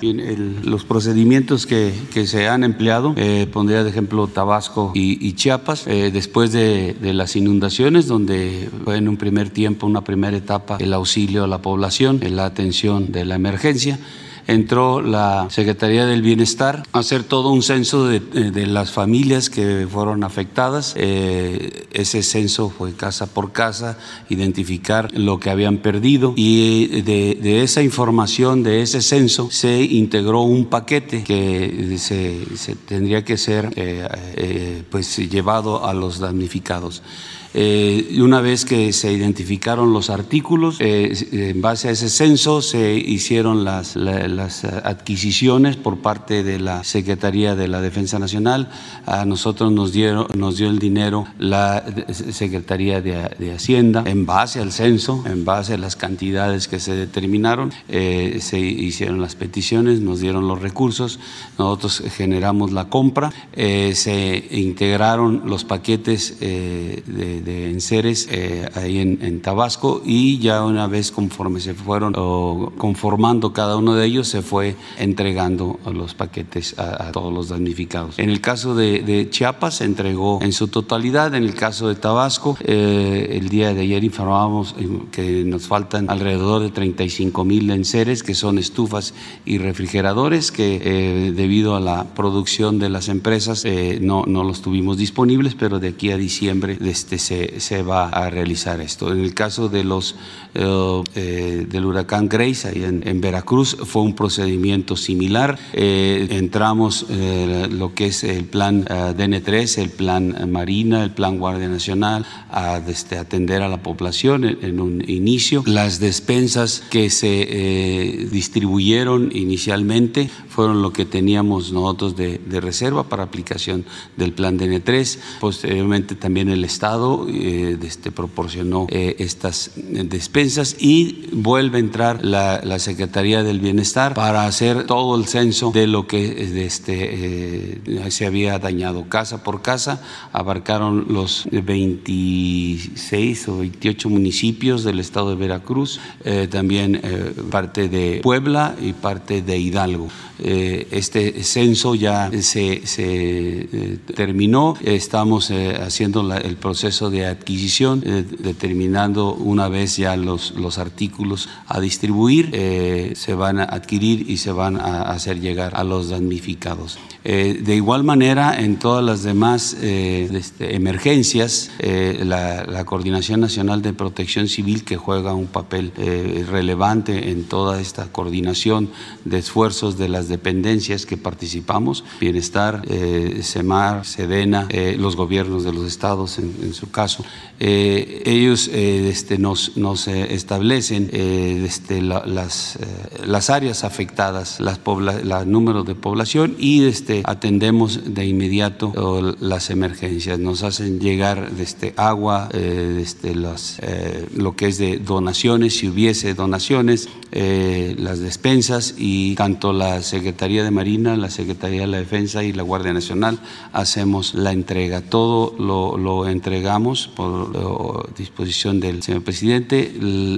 los procedimientos que, que, se han empleado, eh, pondría de ejemplo Tabasco y, Chiapas, eh, después de, de, las inundaciones, donde fue en un primer tiempo, una primera etapa, el auxilio a la población, la atención de la emergencia entró la Secretaría del Bienestar a hacer todo un censo de, de las familias que fueron afectadas. Eh, ese censo fue casa por casa, identificar lo que habían perdido y de, de esa información, de ese censo, se integró un paquete que se, se tendría que ser eh, eh, pues llevado a los damnificados. Eh, una vez que se identificaron los artículos, eh, en base a ese censo se hicieron las, adquisiciones por parte de la Secretaría de la Defensa Nacional. A nosotros nos, dieron, nos dio el dinero la Secretaría de, Hacienda en base al censo, en base a las cantidades que se determinaron. Eh, se hicieron las peticiones, nos dieron los recursos, nosotros generamos la compra, se integraron los paquetes de de enseres eh, ahí en, Tabasco y ya una vez conforme se fueron conformando cada uno de ellos se fue entregando los paquetes a, todos los damnificados. En el caso de, Chiapas se entregó en su totalidad, en el caso de Tabasco eh, el día de ayer informábamos eh, que nos faltan alrededor de 35 mil enseres que son estufas y refrigeradores que debido a la producción de las empresas no, no los tuvimos disponibles, pero de aquí a diciembre este, se se, va a realizar esto. En el caso de los, eh, eh, del huracán Grace, ahí en, Veracruz, fue un procedimiento similar. Eh, entramos lo que es el plan DN3, el plan Marina, el plan Guardia Nacional, a este, atender a la población en, un inicio. Las despensas que se distribuyeron inicialmente fueron lo que teníamos nosotros de, de reserva para aplicación del plan DN3. Posteriormente también el Estado eh, este, proporcionó eh, estas despensas y vuelve a entrar la, Secretaría del Bienestar para hacer todo el censo de lo que este, se había dañado casa por casa. Abarcaron los 26 o 28 municipios del estado de Veracruz, también parte de Puebla y parte de Hidalgo. este censo ya se, terminó, estamos haciendo el proceso de adquisición, determinando una vez ya los, los artículos a distribuir, eh, se van a adquirir y se van a hacer llegar a los damnificados. Eh, de igual manera, en todas las demás eh, este, emergencias, la, Coordinación Nacional de Protección Civil, que juega un papel relevante en toda esta coordinación de esfuerzos de las dependencias que participamos, Bienestar, SEMAR, SEDENA, los gobiernos de los estados en, su caso, ellos este, nos, nos establecen este, las, las áreas afectadas, las el número de población y este, atendemos de inmediato las emergencias. Nos hacen llegar este, agua, eh, las, eh, lo que es de donaciones, si hubiese donaciones, eh, las despensas y tanto la Secretaría de Marina, la Secretaría de la Defensa y la Guardia Nacional hacemos la entrega. Todo lo, lo entregamos por disposición del señor presidente,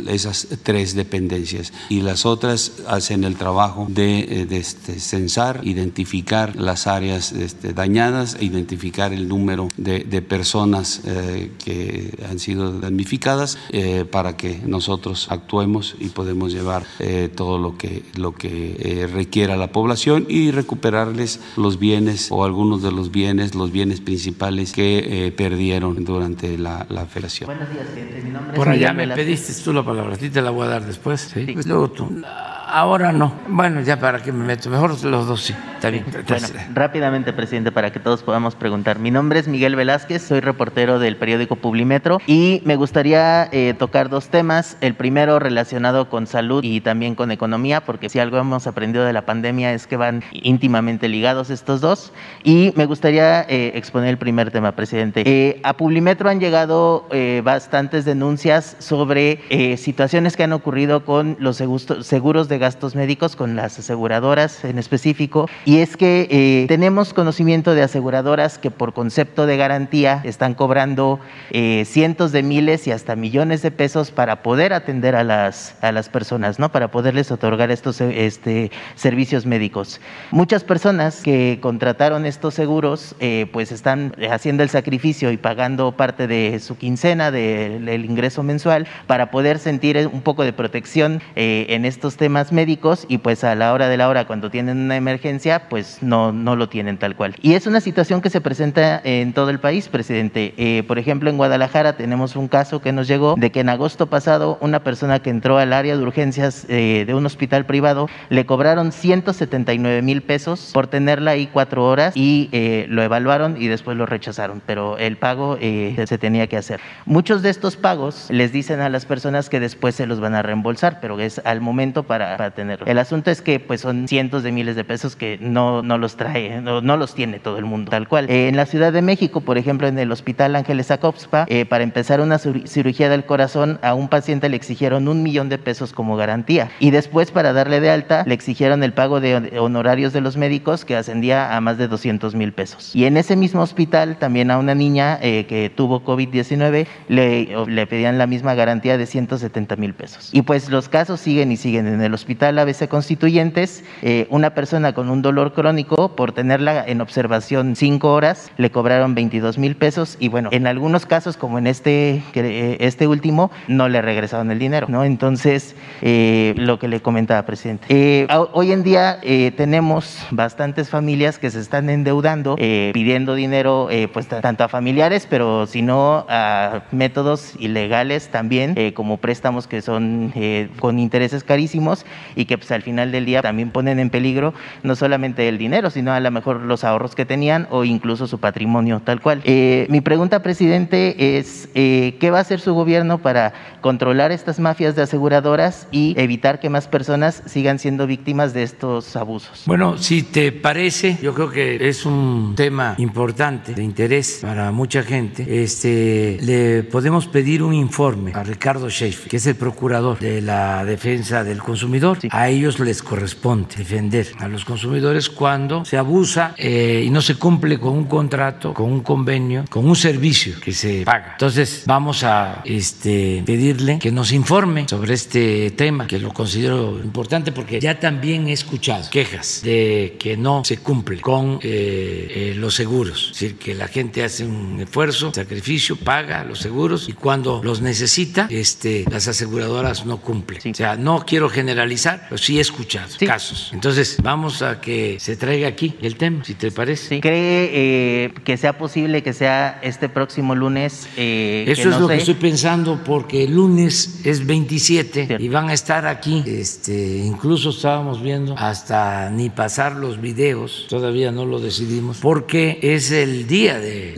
esas tres dependencias y las otras hacen el trabajo de, de este, censar, identificar las áreas este, dañadas, e identificar el número de, personas eh, que han sido damnificadas eh, para que nosotros actuemos y podemos llevar eh, todo lo que, lo que requiera la población y recuperarles los bienes o algunos de los bienes, los bienes principales que perdieron durante la, la felación. Buenos días, Mi nombre Por allá me pediste tú la palabra, a ti te la voy a dar después. ¿sí? Luego tú. Ahora no. Bueno, ya para que me meto. Mejor los dos sí. Está bien. Bueno, rápidamente, presidente, para que todos podamos preguntar. Mi nombre es Miguel Velázquez, soy reportero del periódico Publimetro y me gustaría eh, tocar dos temas. El primero relacionado con salud y también con economía, porque si algo hemos aprendido de la pandemia es que van íntimamente ligados estos dos. Y me gustaría eh, exponer el primer tema, presidente. Eh, a Publimetro han llegado bastantes denuncias sobre situaciones que han ocurrido con los seguros de gastos médicos con las aseguradoras en específico. Y es que eh, tenemos conocimiento de aseguradoras que por concepto de garantía están cobrando eh, cientos de miles y hasta millones de pesos para poder atender a las, a las personas, ¿no? Para poderles otorgar estos este, servicios médicos. Muchas personas que contrataron estos seguros, eh, pues están haciendo el sacrificio y pagando parte de su quincena, del ingreso mensual, para poder sentir un poco de protección en estos temas médicos y pues a la hora de la hora cuando tienen una emergencia pues no, no lo tienen tal cual. Y es una situación que se presenta en todo el país, presidente. Eh, por ejemplo, en Guadalajara tenemos un caso que nos llegó de que en agosto pasado una persona que entró al área de urgencias eh, de un hospital privado le cobraron 179 mil pesos por tenerla ahí cuatro horas y eh, lo evaluaron y después lo rechazaron, pero el pago se tenía que hacer. Muchos de estos pagos les dicen a las personas que después se los van a reembolsar, pero es al momento para para tenerlo. El asunto es que pues son cientos de miles de pesos que no, no los trae, no, no los tiene todo el mundo, tal cual. Eh, en la Ciudad de México, por ejemplo, en el Hospital Ángeles Acopspa, eh, para empezar una cirugía del corazón, a un paciente le exigieron un millón de pesos como garantía. Y después, para darle de alta, le exigieron el pago de honorarios de los médicos que ascendía a más de 200 mil pesos. Y en ese mismo hospital, también a una niña eh, que tuvo COVID-19, le, pedían la misma garantía de 170 mil pesos. Y pues los casos siguen y siguen en el hospital ABC Constituyentes, eh, una persona con un dolor crónico, por tenerla en observación cinco horas, le cobraron 22 mil pesos y bueno, en algunos casos, como en este, eh, este último, no le regresaron el dinero, ¿no? Entonces, eh, lo que le comentaba, presidente. hoy en día tenemos bastantes familias que se están endeudando, pidiendo dinero, pues tanto a familiares, pero si no a métodos ilegales también, como préstamos que son con intereses carísimos y que pues, al final del día también ponen en peligro no solamente el dinero, sino a lo mejor los ahorros que tenían o incluso su patrimonio tal cual. Eh, mi pregunta, presidente, es eh, ¿qué va a hacer su gobierno para controlar estas mafias de aseguradoras y evitar que más personas sigan siendo víctimas de estos abusos? Bueno, si te parece, yo creo que es un tema importante, de interés para mucha gente. Este, le podemos pedir un informe a Ricardo Sheffield, que es el procurador de la defensa del consumidor. A ellos les corresponde defender a los consumidores cuando se abusa eh, y no se cumple con un contrato, con un convenio, con un servicio que se paga. Entonces vamos a este, pedirle que nos informe sobre este tema, que lo considero importante porque ya también he escuchado quejas de que no se cumple con eh, eh, los seguros, es decir, que la gente hace un esfuerzo, sacrificio, paga los seguros y cuando los necesita, este, las aseguradoras no cumplen. O sea, no quiero generalizar, pero sí he escuchado casos. Entonces, vamos a que se traiga aquí el tema, si te parece. ¿Cree eh, que sea posible que sea este próximo lunes? Eh, Eso es lo que estoy pensando porque el lunes es 27 y van a estar aquí. Este, incluso estábamos viendo hasta ni pasar los videos, todavía no lo decidimos, porque es el día de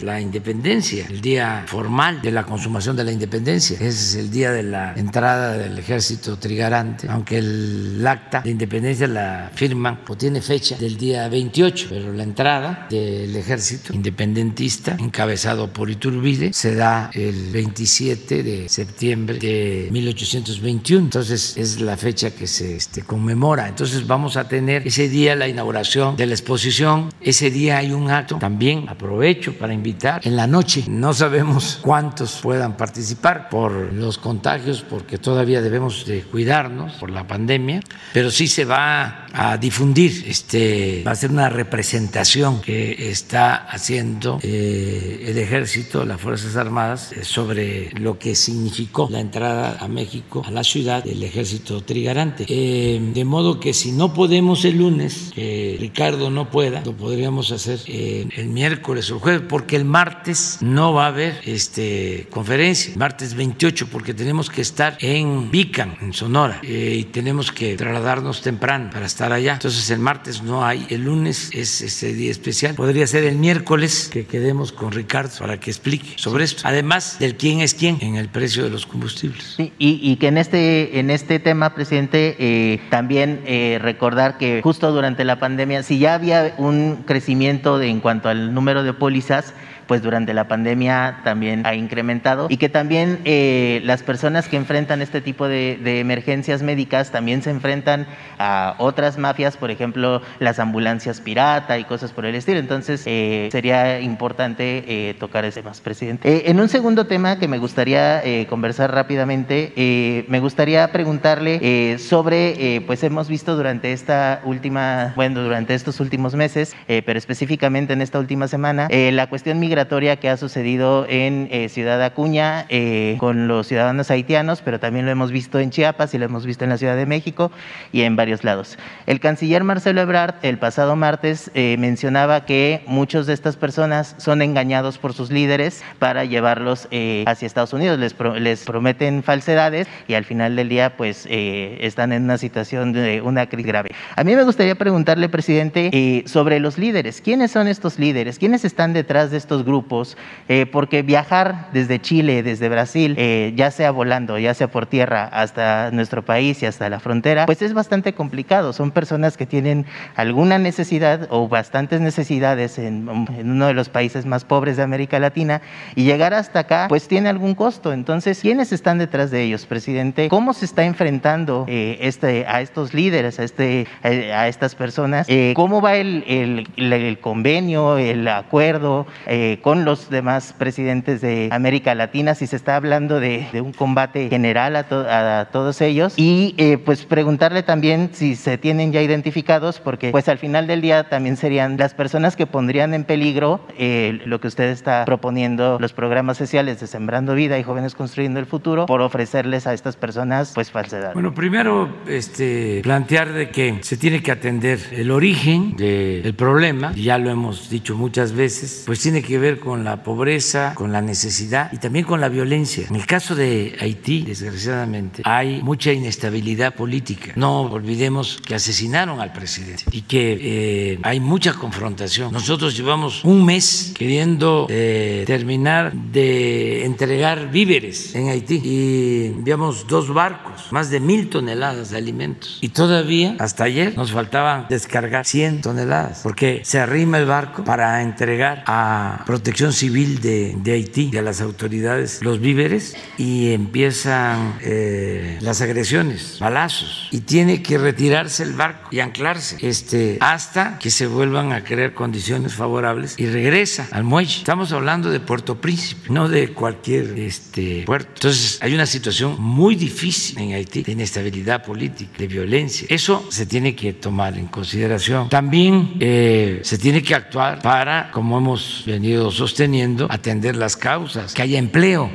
la independencia, el día formal de la consumación de la independencia. Es el día de la entrada del ejército trigarante, aunque el acta de independencia la firman o tiene fecha del día 28, pero la entrada del ejército independentista encabezado por Iturbide se da el 27 de septiembre de 1821. Entonces es la fecha que se este, conmemora. Entonces vamos a tener ese día la inauguración de la exposición. Ese día hay un acto. También aprovecho para invitar en la noche. No sabemos cuántos puedan participar por los contagios, porque todavía debemos de cuidarnos por la pandemia, pero sí se va a difundir. Este va a ser una representación que está haciendo eh, el ejército, las Fuerzas Armadas, eh, sobre lo que significó la entrada a México, a la ciudad, del ejército trigarante. Eh, de modo que si no podemos el lunes, que Ricardo no pueda, lo podríamos hacer el miércoles o el jueves, porque el martes no va a haber este, conferencia, martes 28, porque tenemos que estar en Vican, en Sonora, y tenemos que trasladarnos temprano para estar allá. Entonces el martes no hay, el lunes es ese día especial. Podría ser el miércoles que quedemos con Ricardo para que explique sobre esto. Además del quién es quién en el precio de los combustibles. Y, que en este, en este tema, presidente, eh, también eh, recordar que justo durante la pandemia, si ya había un crecimiento en cuanto al número de pólizas, pues durante la pandemia también ha incrementado y que también eh, las personas que enfrentan este tipo de, emergencias médicas también se enfrentan a otras mafias, por ejemplo, las ambulancias pirata y cosas por el estilo. Entonces, eh, sería importante eh, tocar ese más, presidente. en un segundo tema que me gustaría conversar rápidamente, me gustaría preguntarle sobre, pues hemos visto durante esta última, bueno, durante estos últimos meses, pero específicamente en esta última semana, la cuestión migratoria migratoria que ha sucedido en eh, Ciudad Acuña eh, con los ciudadanos haitianos, pero también lo hemos visto en Chiapas y lo hemos visto en la Ciudad de México y en varios lados. El canciller Marcelo Ebrard el pasado martes eh, mencionaba que muchos de estas personas son engañados por sus líderes para llevarlos hacia Estados Unidos. Les, les prometen falsedades y al final del día pues están en una situación de una crisis grave. A mí me gustaría preguntarle, presidente, sobre los líderes. ¿Quiénes son estos líderes? ¿Quiénes están detrás de estos grupos, eh, porque viajar desde Chile, desde Brasil, eh, ya sea volando, ya sea por tierra hasta nuestro país y hasta la frontera, pues es bastante complicado. Son personas que tienen alguna necesidad o bastantes necesidades en, uno de los países más pobres de América Latina y llegar hasta acá, pues tiene algún costo. Entonces, ¿quiénes están detrás de ellos, presidente? ¿Cómo se está enfrentando eh, este, a estos líderes, a, este, a estas personas? ¿Cómo va el, el, el, convenio, el acuerdo? Con los demás presidentes de América Latina, si se está hablando de, un combate general a, todos ellos y eh, pues preguntarle también si se tienen ya identificados, porque pues al final del día también serían las personas que pondrían en peligro eh, lo que usted está proponiendo, los programas sociales de Sembrando Vida y Jóvenes Construyendo el Futuro, por ofrecerles a estas personas pues falsedad. Bueno, primero este, plantear de que se tiene que atender el origen del problema, ya lo hemos dicho muchas veces, pues tiene que ver con la pobreza, con la necesidad y también con la violencia. En el caso de Haití, desgraciadamente, hay mucha inestabilidad política. No olvidemos que asesinaron al presidente y que eh, hay mucha confrontación. Nosotros llevamos un mes queriendo eh, terminar de entregar víveres en Haití y enviamos dos barcos, más de mil toneladas de alimentos y todavía hasta ayer nos faltaban descargar 100 toneladas porque se arrima el barco para entregar a Protección Civil de, Haití y a las autoridades los víveres y empiezan eh, las agresiones, balazos y tiene que retirarse el barco y anclarse este, hasta que se vuelvan a crear condiciones favorables y regresa al muelle. Estamos hablando de Puerto Príncipe, no de cualquier este, puerto. Entonces hay una situación muy difícil en Haití de inestabilidad política, de violencia. Eso se tiene que tomar en consideración. También eh, se tiene que actuar para, como hemos venido sosteniendo, atender las causas, que haya empleo.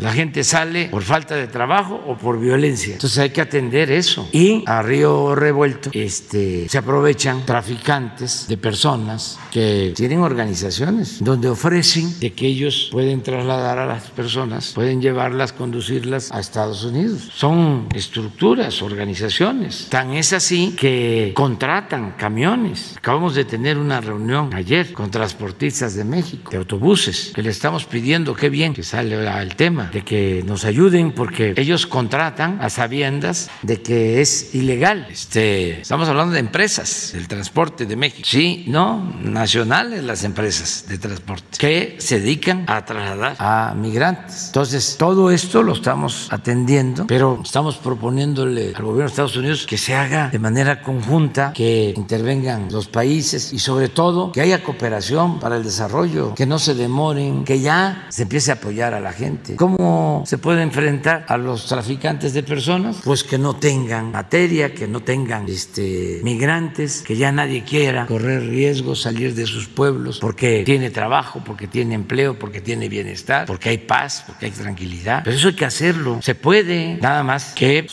La gente sale por falta de trabajo o por violencia. Entonces hay que atender eso. Y a Río Revuelto este, se aprovechan traficantes de personas que tienen organizaciones donde ofrecen de que ellos pueden trasladar a las personas, pueden llevarlas, conducirlas a Estados Unidos. Son estructuras, organizaciones. Tan es así que contratan camiones. Acabamos de tener una reunión ayer con transportistas de México, de autobuses, que le estamos pidiendo, qué bien que sale el tema de que nos ayuden porque ellos contratan a sabiendas de que es ilegal. Este, estamos hablando de empresas del transporte de México. Sí, no, nacionales las empresas de transporte que se dedican a trasladar a migrantes. Entonces, todo esto lo estamos atendiendo, pero estamos proponiéndole al gobierno de Estados Unidos que se haga de manera conjunta, que intervengan los países y sobre todo que haya cooperación para el desarrollo, que no se demoren, que ya se empiece a apoyar a la gente. ¿Cómo ¿Cómo se puede enfrentar a los traficantes de personas? Pues que no tengan materia, que no tengan este, migrantes, que ya nadie quiera correr riesgo, salir de sus pueblos porque tiene trabajo, porque tiene empleo, porque tiene bienestar, porque hay paz, porque hay tranquilidad. Pero eso hay que hacerlo. Se puede, nada más que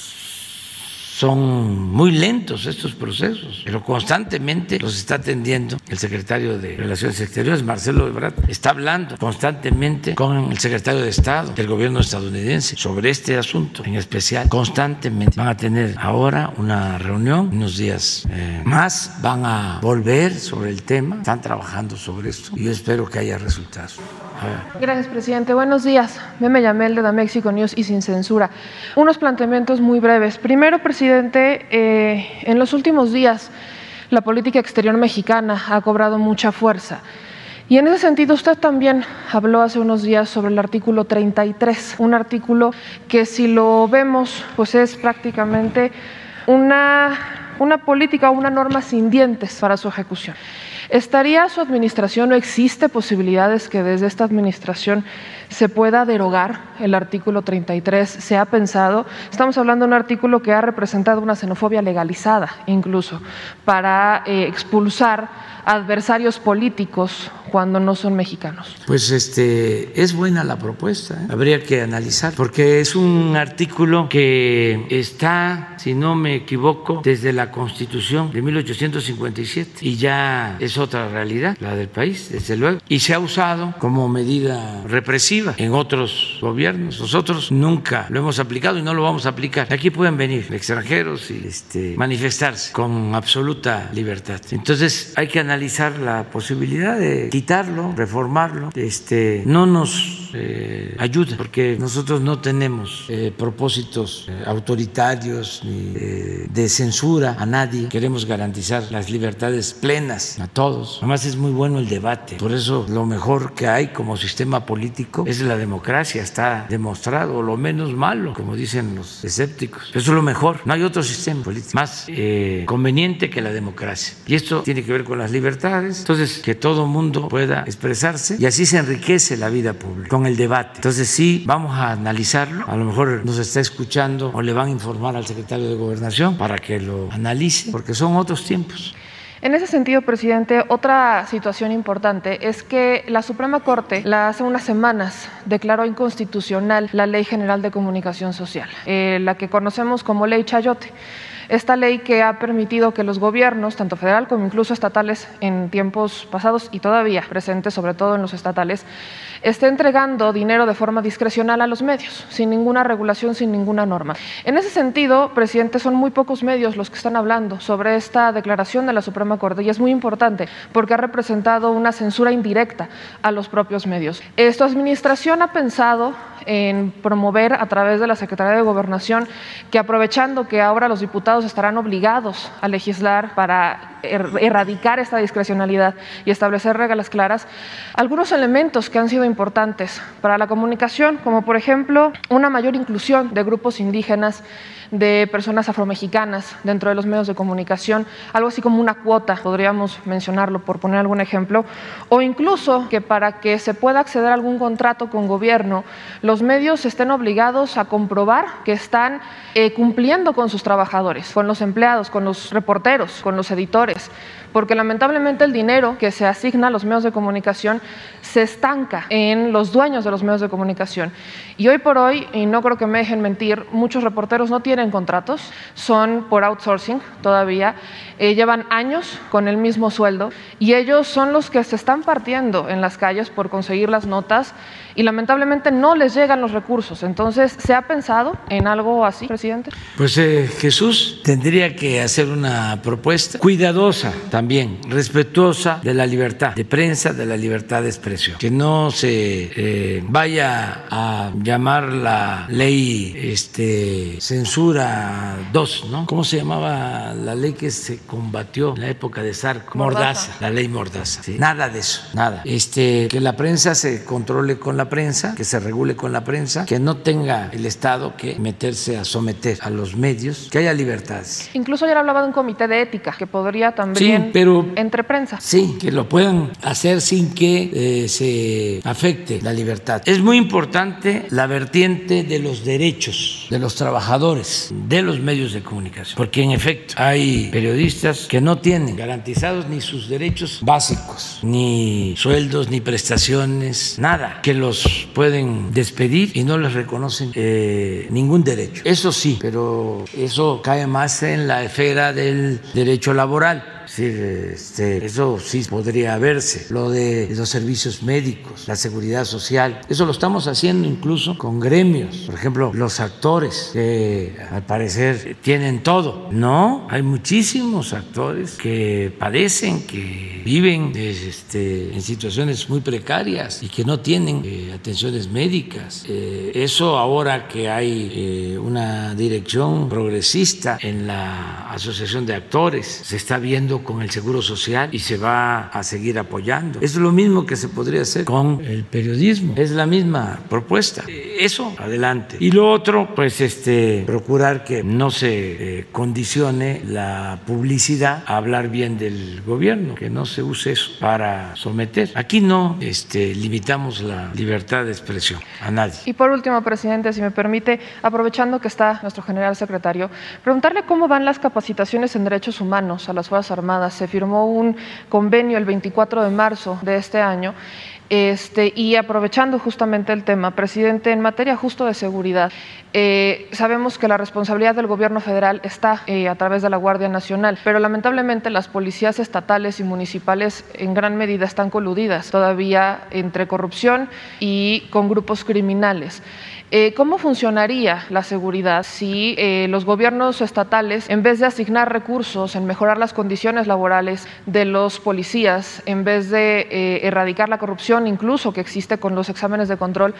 son muy lentos estos procesos, pero constantemente los está atendiendo el secretario de Relaciones Exteriores, Marcelo Ebrard, está hablando constantemente con el secretario de Estado del gobierno estadounidense sobre este asunto en especial, constantemente. Van a tener ahora una reunión, unos días eh, más, van a volver sobre el tema, están trabajando sobre esto y yo espero que haya resultados. Gracias, presidente. Buenos días. Meme Yamel de México News y sin censura. Unos planteamientos muy breves. Primero, presidente, eh, en los últimos días la política exterior mexicana ha cobrado mucha fuerza. Y en ese sentido, usted también habló hace unos días sobre el artículo 33, un artículo que si lo vemos, pues es prácticamente una, una política o una norma sin dientes para su ejecución. ¿Estaría su administración o existe posibilidades que desde esta administración se pueda derogar el artículo 33? ¿Se ha pensado? Estamos hablando de un artículo que ha representado una xenofobia legalizada incluso para eh, expulsar adversarios políticos cuando no son mexicanos. Pues este es buena la propuesta, ¿eh? habría que analizar, porque es un artículo que está, si no me equivoco, desde la Constitución de 1857 y ya es otra realidad, la del país, desde luego, y se ha usado como medida represiva en otros gobiernos. Nosotros nunca lo hemos aplicado y no lo vamos a aplicar. Aquí pueden venir extranjeros y este, manifestarse con absoluta libertad. Entonces hay que analizar la posibilidad de quitarlo, reformarlo, este, no nos eh, ayuda, porque nosotros no tenemos eh, propósitos eh, autoritarios ni de censura a nadie. Queremos garantizar las libertades plenas a todos. Además es muy bueno el debate. Por eso lo mejor que hay como sistema político es la democracia. Está demostrado, lo menos malo, como dicen los escépticos. Eso es lo mejor. No hay otro sistema político más conveniente que la democracia. Y esto tiene que ver con las libertades entonces que todo mundo pueda expresarse y así se enriquece la vida pública con el debate. Entonces sí, vamos a analizarlo, a lo mejor nos está escuchando o le van a informar al secretario de Gobernación para que lo analice, porque son otros tiempos. En ese sentido, presidente, otra situación importante es que la Suprema Corte hace unas semanas declaró inconstitucional la Ley General de Comunicación Social, eh, la que conocemos como Ley Chayote. Esta ley que ha permitido que los gobiernos, tanto federal como incluso estatales en tiempos pasados y todavía presentes, sobre todo en los estatales, esté entregando dinero de forma discrecional a los medios, sin ninguna regulación, sin ninguna norma. En ese sentido, presidente, son muy pocos medios los que están hablando sobre esta declaración de la Suprema Corte y es muy importante porque ha representado una censura indirecta a los propios medios. Esta administración ha pensado en promover a través de la Secretaría de Gobernación que aprovechando que ahora los diputados estarán obligados a legislar para er, erradicar esta discrecionalidad y establecer reglas claras, algunos elementos que han sido importantes para la comunicación, como por ejemplo una mayor inclusión de grupos indígenas de personas afromexicanas dentro de los medios de comunicación, algo así como una cuota, podríamos mencionarlo por poner algún ejemplo, o incluso que para que se pueda acceder a algún contrato con gobierno, los medios estén obligados a comprobar que están eh, cumpliendo con sus trabajadores, con los empleados, con los reporteros, con los editores Yes. Porque lamentablemente el dinero que se asigna a los medios de comunicación se estanca en los dueños de los medios de comunicación. Y hoy por hoy, y no creo que me dejen mentir, muchos reporteros no tienen contratos, son por outsourcing todavía, eh, llevan años con el mismo sueldo y ellos son los que se están partiendo en las calles por conseguir las notas y lamentablemente no les llegan los recursos. Entonces, ¿se ha pensado en algo así, presidente? Pues eh, Jesús tendría que hacer una propuesta cuidadosa también, respetuosa de la libertad de prensa, de la libertad de expresión, que no se eh, vaya a llamar la ley este, censura 2, ¿no? ¿Cómo se llamaba la ley que se combatió en la época de Sarko? Mordaza, la ley Mordaza. Nada de eso, nada. Este, que la prensa se controle con la prensa, que se regule con la prensa, que no tenga el Estado que meterse a someter a los medios, que haya libertades. Incluso ayer hablaba de un comité de ética que podría también pero, entre prensa. Sí, que lo puedan hacer sin que eh, se afecte la libertad. Es muy importante la vertiente de los derechos de los trabajadores de los medios de comunicación, porque en efecto hay periodistas que no tienen garantizados ni sus derechos básicos, ni sueldos, ni prestaciones, nada, que los pueden despedir y no les reconocen eh, ningún derecho. Eso sí, pero eso cae más en la esfera del derecho laboral Sí, este, eso sí podría verse. Lo de los servicios médicos, la seguridad social, eso lo estamos haciendo incluso con gremios. Por ejemplo, los actores que al parecer tienen todo. No, hay muchísimos actores que padecen, que viven este, en situaciones muy precarias y que no tienen eh, atenciones médicas. Eh, eso ahora que hay eh, una dirección progresista en la Asociación de Actores, se está viendo con el Seguro Social y se va a seguir apoyando. Es lo mismo que se podría hacer con el periodismo. Es la misma propuesta. Eso, adelante. Y lo otro, pues este, procurar que no se eh, condicione la publicidad a hablar bien del gobierno, que no se use eso para someter. Aquí no este, limitamos la libertad de expresión a nadie. Y por último, presidente, si me permite, aprovechando que está nuestro general secretario, preguntarle cómo van las capacitaciones en derechos humanos a las Fuerzas Armadas se firmó un convenio el 24 de marzo de este año este, y aprovechando justamente el tema, presidente, en materia justo de seguridad, eh, sabemos que la responsabilidad del gobierno federal está eh, a través de la Guardia Nacional, pero lamentablemente las policías estatales y municipales en gran medida están coludidas todavía entre corrupción y con grupos criminales. Eh, ¿Cómo funcionaría la seguridad si eh, los gobiernos estatales, en vez de asignar recursos en mejorar las condiciones laborales de los policías, en vez de eh, erradicar la corrupción incluso que existe con los exámenes de control,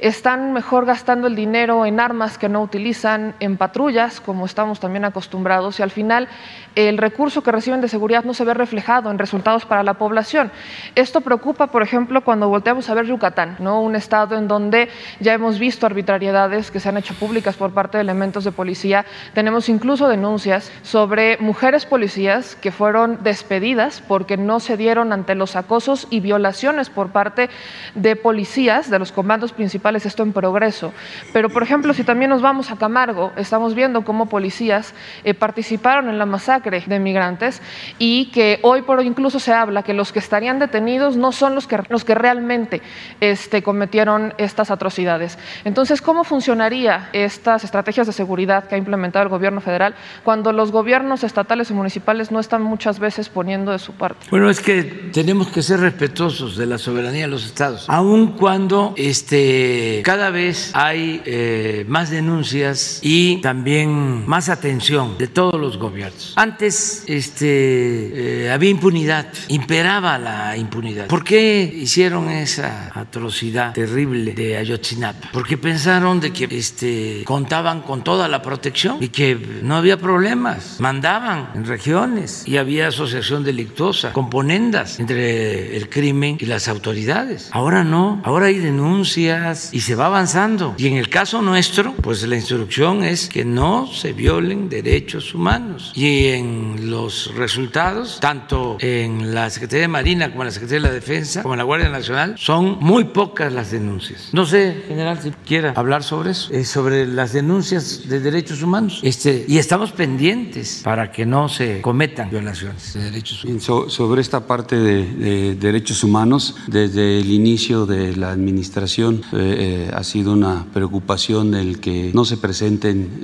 están mejor gastando el dinero en armas que no utilizan, en patrullas, como estamos también acostumbrados, y al final el recurso que reciben de seguridad no se ve reflejado en resultados para la población. Esto preocupa, por ejemplo, cuando volteamos a ver Yucatán, ¿no? un estado en donde ya hemos visto arbitrariedades que se han hecho públicas por parte de elementos de policía. Tenemos incluso denuncias sobre mujeres policías que fueron despedidas porque no se dieron ante los acosos y violaciones por parte de policías, de los comandos principales esto en progreso. Pero, por ejemplo, si también nos vamos a Camargo, estamos viendo cómo policías eh, participaron en la masacre de migrantes y que hoy por hoy incluso se habla que los que estarían detenidos no son los que, los que realmente este, cometieron estas atrocidades. Entonces, ¿cómo funcionaría estas estrategias de seguridad que ha implementado el gobierno federal cuando los gobiernos estatales y municipales no están muchas veces poniendo de su parte? Bueno, es que tenemos que ser respetuosos de la soberanía de los estados, aun cuando este, cada vez hay eh, más denuncias y también más atención de todos los gobiernos. Antes este, eh, había impunidad, imperaba la impunidad. ¿Por qué hicieron esa atrocidad terrible de Ayotzinapa? Porque pensaron de que este, contaban con toda la protección y que no había problemas. Mandaban en regiones y había asociación delictuosa, componendas entre el crimen y las autoridades. Ahora no, ahora hay denuncias y se va avanzando. Y en el caso nuestro, pues la instrucción es que no se violen derechos humanos. Y en los resultados, tanto en la Secretaría de Marina como en la Secretaría de la Defensa, como en la Guardia Nacional, son muy pocas las denuncias. No sé, general, si quiera hablar sobre eso, eh, sobre las denuncias de derechos humanos. Este, y estamos pendientes para que no se cometan violaciones de derechos humanos. sobre esta parte de, derechos humanos, desde el inicio de la administración eh, eh, ha sido una preocupación el que no se presenten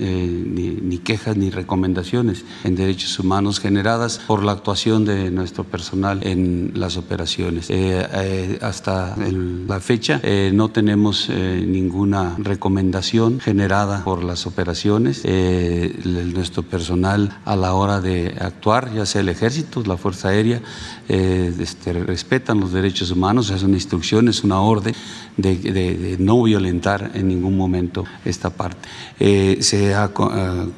ni, quejas ni recomendaciones en derechos humanos generadas por la actuación de nuestro personal en las operaciones. hasta la fecha no tenemos ninguna recomendación generada por las operaciones. Eh, nuestro personal a la hora de actuar, ya sea el ejército, la Fuerza Aérea, eh, este, respetan los derechos humanos, es una instrucción, es una orden de, no violentar en ningún momento esta parte. Eh, se ha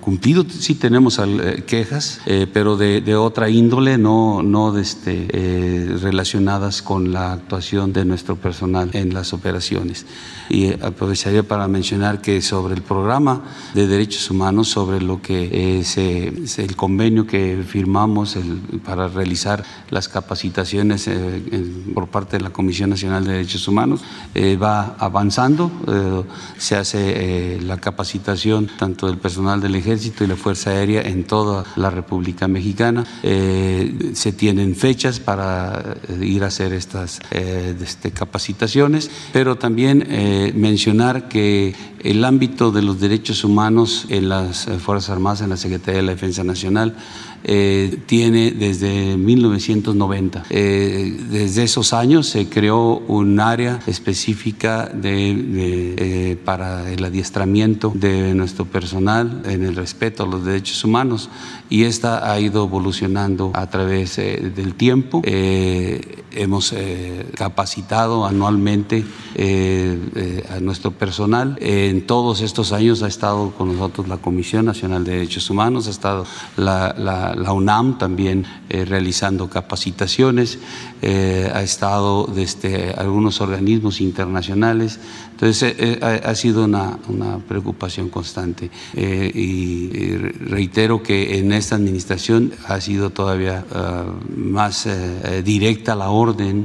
cumplido, sí tenemos quejas, pero de, otra índole, no, no este, relacionadas con la actuación de nuestro personal en las operaciones. Y aprovecharía para mencionar que sobre el programa de derechos humanos, sobre lo que es, el convenio que firmamos para realizar las capacitaciones eh, por parte de la Comisión Nacional de Derechos Humanos, eh, va avanzando, eh, se hace la capacitación tanto del personal del Ejército y la Fuerza Aérea en toda la República Mexicana, se tienen fechas para ir a hacer estas este, capacitaciones, pero también mencionar que el ámbito de los derechos humanos en las Fuerzas Armadas, en la Secretaría de la Defensa Nacional, eh, tiene desde 1990. Eh, desde esos años se creó un área específica de, eh, para el adiestramiento de nuestro personal en el respeto a los derechos humanos y esta ha ido evolucionando a través del tiempo. hemos capacitado anualmente a nuestro personal. en todos estos años ha estado con nosotros la Comisión Nacional de Derechos Humanos, ha estado la la UNAM también eh, realizando capacitaciones, eh, ha estado desde algunos organismos internacionales, entonces eh, ha, sido una, preocupación constante. Y, reitero que en esta administración ha sido todavía ah, más directa la orden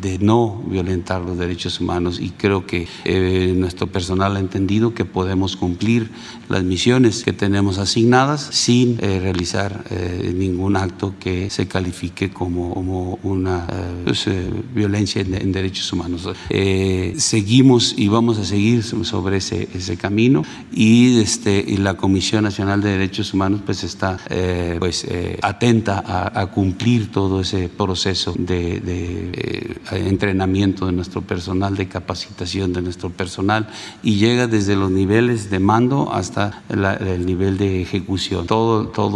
de no violentar los derechos humanos. Y creo que nuestro personal ha entendido que podemos cumplir las misiones que tenemos asignadas sin realizar ningún acto que se califique como una eh, pues, eh, violencia en, derechos humanos. Eh, seguimos y vamos a seguir sobre ese, camino y, este, la Comisión Nacional de Derechos Humanos pues está pues, atenta a, cumplir todo ese proceso de, entrenamiento de nuestro personal, de capacitación de nuestro personal y llega desde los niveles de mando hasta el nivel de ejecución. Todo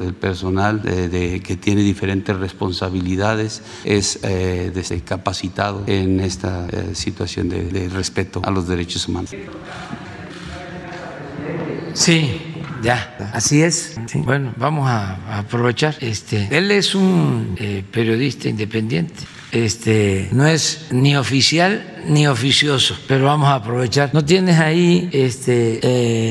el personal de, que tiene diferentes responsabilidades es eh, capacitado en esta eh, situación de, respeto a los derechos humanos. Sí, ya, así es. Bueno, vamos a, aprovechar. Este, él es un eh, periodista independiente. Este, no es ni oficial ni oficioso, pero vamos a aprovechar. ¿No tienes ahí este,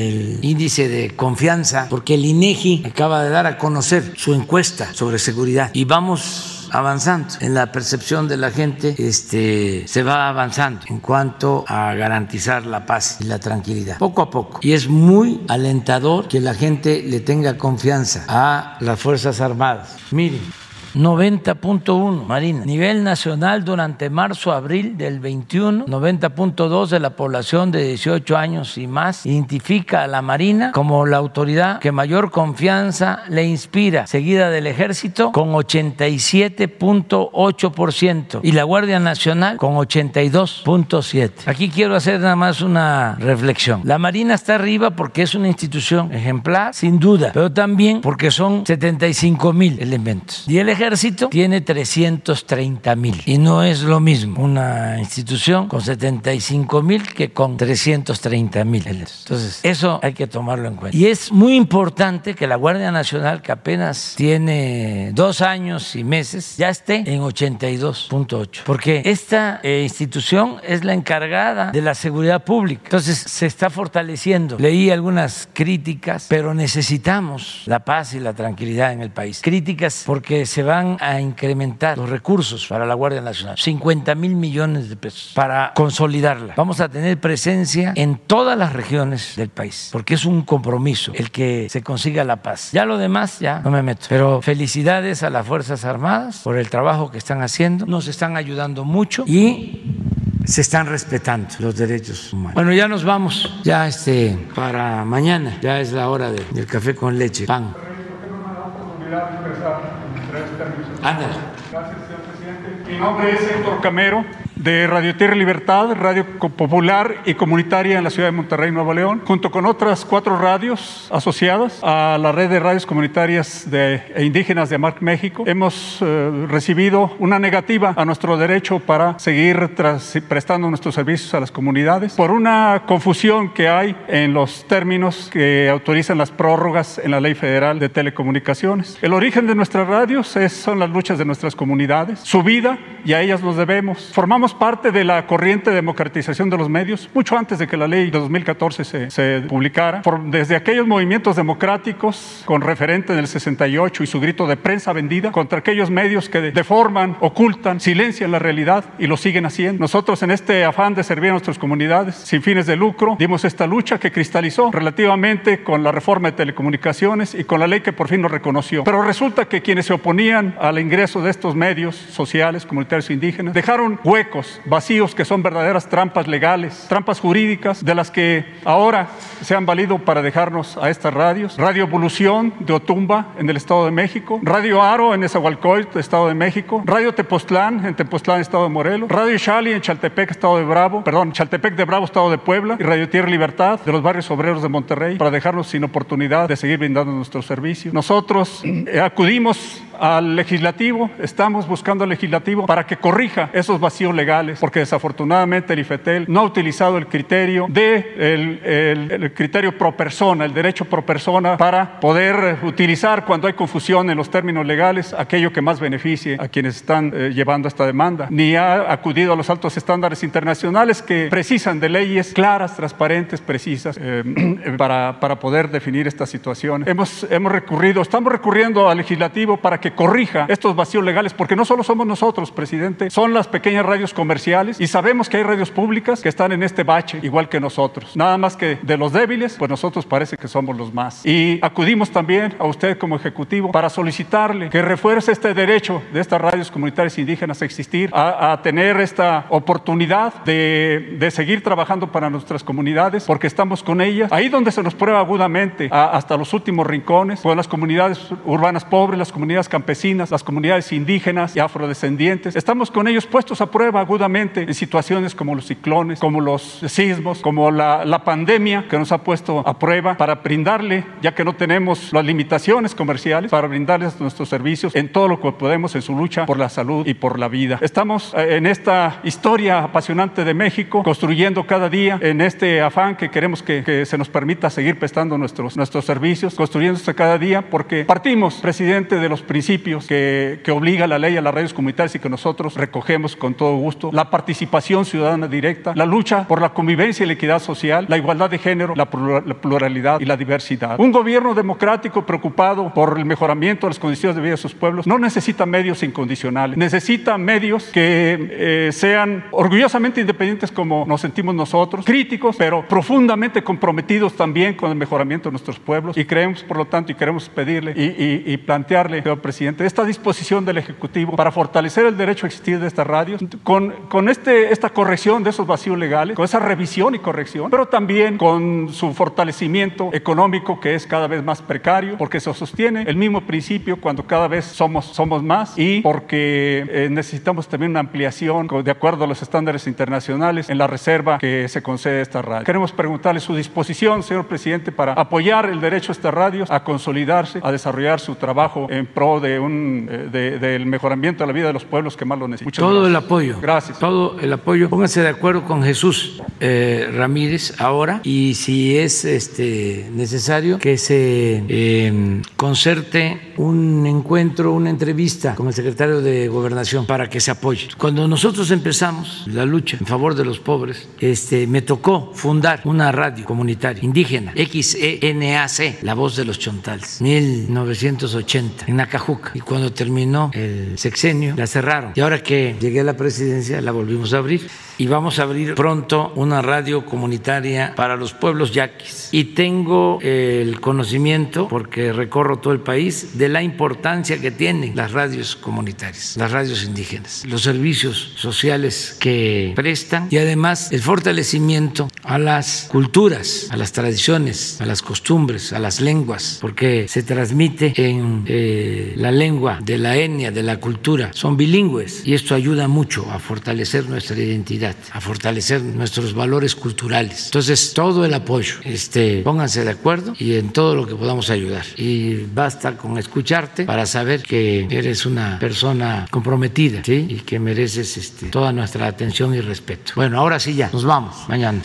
el índice de confianza? Porque el INEGI acaba de dar a conocer su encuesta sobre seguridad y vamos avanzando. En la percepción de la gente este, se va avanzando en cuanto a garantizar la paz y la tranquilidad, poco a poco. Y es muy alentador que la gente le tenga confianza a las Fuerzas Armadas. Miren. 90.1 Marina. Nivel nacional durante marzo-abril del 21, 90.2 de la población de 18 años y más identifica a la Marina como la autoridad que mayor confianza le inspira, seguida del Ejército con 87.8% y la Guardia Nacional con 82.7. Aquí quiero hacer nada más una reflexión. La Marina está arriba porque es una institución ejemplar, sin duda, pero también porque son 75 mil elementos. Y el Ejército ejército tiene 330 mil y no es lo mismo una institución con 75 mil que con 330 mil. Entonces, eso hay que tomarlo en cuenta. Y es muy importante que la Guardia Nacional, que apenas tiene dos años y meses, ya esté en 82.8, porque esta eh, institución es la encargada de la seguridad pública. Entonces, se está fortaleciendo. Leí algunas críticas, pero necesitamos la paz y la tranquilidad en el país. Críticas porque se va van a incrementar los recursos para la Guardia Nacional, 50 mil millones de pesos para consolidarla. Vamos a tener presencia en todas las regiones del país, porque es un compromiso el que se consiga la paz. Ya lo demás, ya no me meto. Pero felicidades a las Fuerzas Armadas por el trabajo que están haciendo, nos están ayudando mucho y se están respetando los derechos humanos. Bueno, ya nos vamos, ya este, para mañana, ya es la hora del café con leche, pan. Gracias, señor presidente. Mi nombre es Héctor Camero de Radio Tierra Libertad, radio popular y comunitaria en la ciudad de Monterrey, Nuevo León, junto con otras cuatro radios asociadas a la red de radios comunitarias de, e indígenas de Amarc, México. Hemos eh, recibido una negativa a nuestro derecho para seguir prestando nuestros servicios a las comunidades por una confusión que hay en los términos que autorizan las prórrogas en la Ley Federal de Telecomunicaciones. El origen de nuestras radios es, son las luchas de nuestras comunidades, su vida y a ellas nos debemos. Formamos parte de la corriente de democratización de los medios, mucho antes de que la ley de 2014 se, se publicara. desde aquellos movimientos democráticos, con referente en el 68 y su grito de prensa vendida, contra aquellos medios que deforman, ocultan, silencian la realidad y lo siguen haciendo. Nosotros, en este afán de servir a nuestras comunidades sin fines de lucro, dimos esta lucha que cristalizó relativamente con la reforma de telecomunicaciones y con la ley que por fin nos reconoció. Pero resulta que quienes se oponían al ingreso de estos medios sociales, comunitarios e indígenas, dejaron vacíos que son verdaderas trampas legales, trampas jurídicas de las que ahora se han valido para dejarnos a estas radios. Radio Evolución de Otumba en el Estado de México, Radio Aro en Esahualcoyot, Estado de México, Radio Tepoztlán en Tepoztlán, Estado de Morelos, Radio Xali en Chaltepec, Estado de Bravo, perdón, Chaltepec de Bravo, Estado de Puebla. Y Radio Tierra Libertad de los barrios obreros de Monterrey para dejarnos sin oportunidad de seguir brindando nuestros servicios. Nosotros eh, acudimos al legislativo, estamos buscando al legislativo para que corrija esos vacíos legales, porque desafortunadamente el IFETEL no ha utilizado el criterio de el, criterio pro persona, el derecho pro persona, para poder utilizar cuando hay confusión en los términos legales aquello que más beneficie a quienes están eh, llevando esta demanda, ni ha acudido a los altos estándares internacionales que precisan de leyes claras, transparentes, precisas eh, <clears throat> para, para poder definir esta situación. Hemos, hemos recurrido, estamos recurriendo al legislativo para que corrija estos vacíos legales, porque no solo somos nosotros, presidente, son las pequeñas radios comerciales y sabemos que hay radios públicas que están en este bache igual que nosotros. Nada más que de los débiles, pues nosotros parece que somos los más. Y acudimos también a usted como ejecutivo para solicitarle que refuerce este derecho de estas radios comunitarias indígenas a existir, a, tener esta oportunidad de, de, seguir trabajando para nuestras comunidades, porque estamos con ellas ahí donde se nos prueba agudamente, hasta los últimos rincones, con las comunidades urbanas pobres, las comunidades campesinas, las comunidades indígenas y afrodescendientes. Estamos con ellos puestos a prueba agudamente en situaciones como los ciclones, como los sismos, como la, la pandemia que nos ha puesto a prueba para brindarle, ya que no tenemos las limitaciones comerciales, para brindarles nuestros servicios en todo lo que podemos en su lucha por la salud y por la vida. Estamos eh, en esta historia apasionante de México, construyendo cada día en este afán que queremos que, que se nos permita seguir prestando nuestros, nuestros servicios, construyéndose cada día, porque partimos, presidente, de los principios que, que obliga la ley a las radios comunitarias y que nosotros recogemos con todo gusto, la participación ciudadana directa, la lucha por la convivencia y la equidad social, la igualdad de género, la pluralidad y la diversidad. Un gobierno democrático preocupado por el mejoramiento de las condiciones de vida de sus pueblos no necesita medios incondicionales, necesita medios que eh, sean orgullosamente independientes como nos sentimos nosotros, críticos, pero profundamente comprometidos también con el mejoramiento de nuestros pueblos y creemos, por lo tanto, y queremos pedirle y, y plantearle, señor presidente, esta disposición del Ejecutivo para fortalecer el derecho a existir de estas radios con, con este, esta corrección de esos vacíos legales, con esa revisión y corrección, pero también con su fortalecimiento económico que es cada vez más precario, porque se sostiene el mismo principio cuando cada vez somos, somos más y porque eh, necesitamos también una ampliación de acuerdo a los estándares internacionales en la reserva que se concede a esta radio. Queremos preguntarle su disposición, señor presidente, para apoyar el derecho a estas radios a consolidarse, a desarrollar su trabajo en pro de un, eh, del mejoramiento de la vida de los pueblos que más lo necesitan. Todo el apoyo. Gracias. Todo el apoyo. Pónganse de acuerdo con Jesús eh, Ramírez ahora y si es este, necesario que se eh, concerte un encuentro, una entrevista con el secretario de Gobernación para que se apoye. Cuando nosotros empezamos la lucha en favor de los pobres, este, me tocó fundar una radio comunitaria indígena, XENAC, La Voz de los Chontales, 1980, en Nacajuca. Y cuando terminó el sexenio, la cerraron. Y ahora que llegué a la presidencia, la volvimos a abrir y vamos a abrir pronto una radio comunitaria para los pueblos yaquis. Y tengo el conocimiento, porque recorro todo el país, de la importancia que tienen las radios comunitarias, las radios indígenas, los servicios sociales que prestan y además el fortalecimiento a las culturas, a las tradiciones, a las costumbres, a las lenguas, porque se transmite en eh, la lengua de la etnia, de la cultura. Son bilingües y esto ayuda mucho a fortalecer nuestra identidad a fortalecer nuestros valores culturales. Entonces, todo el apoyo, este, pónganse de acuerdo y en todo lo que podamos ayudar. Y basta con escucharte para saber que eres una persona comprometida y que mereces este, toda nuestra atención y respeto. Bueno, ahora sí ya, nos vamos mañana.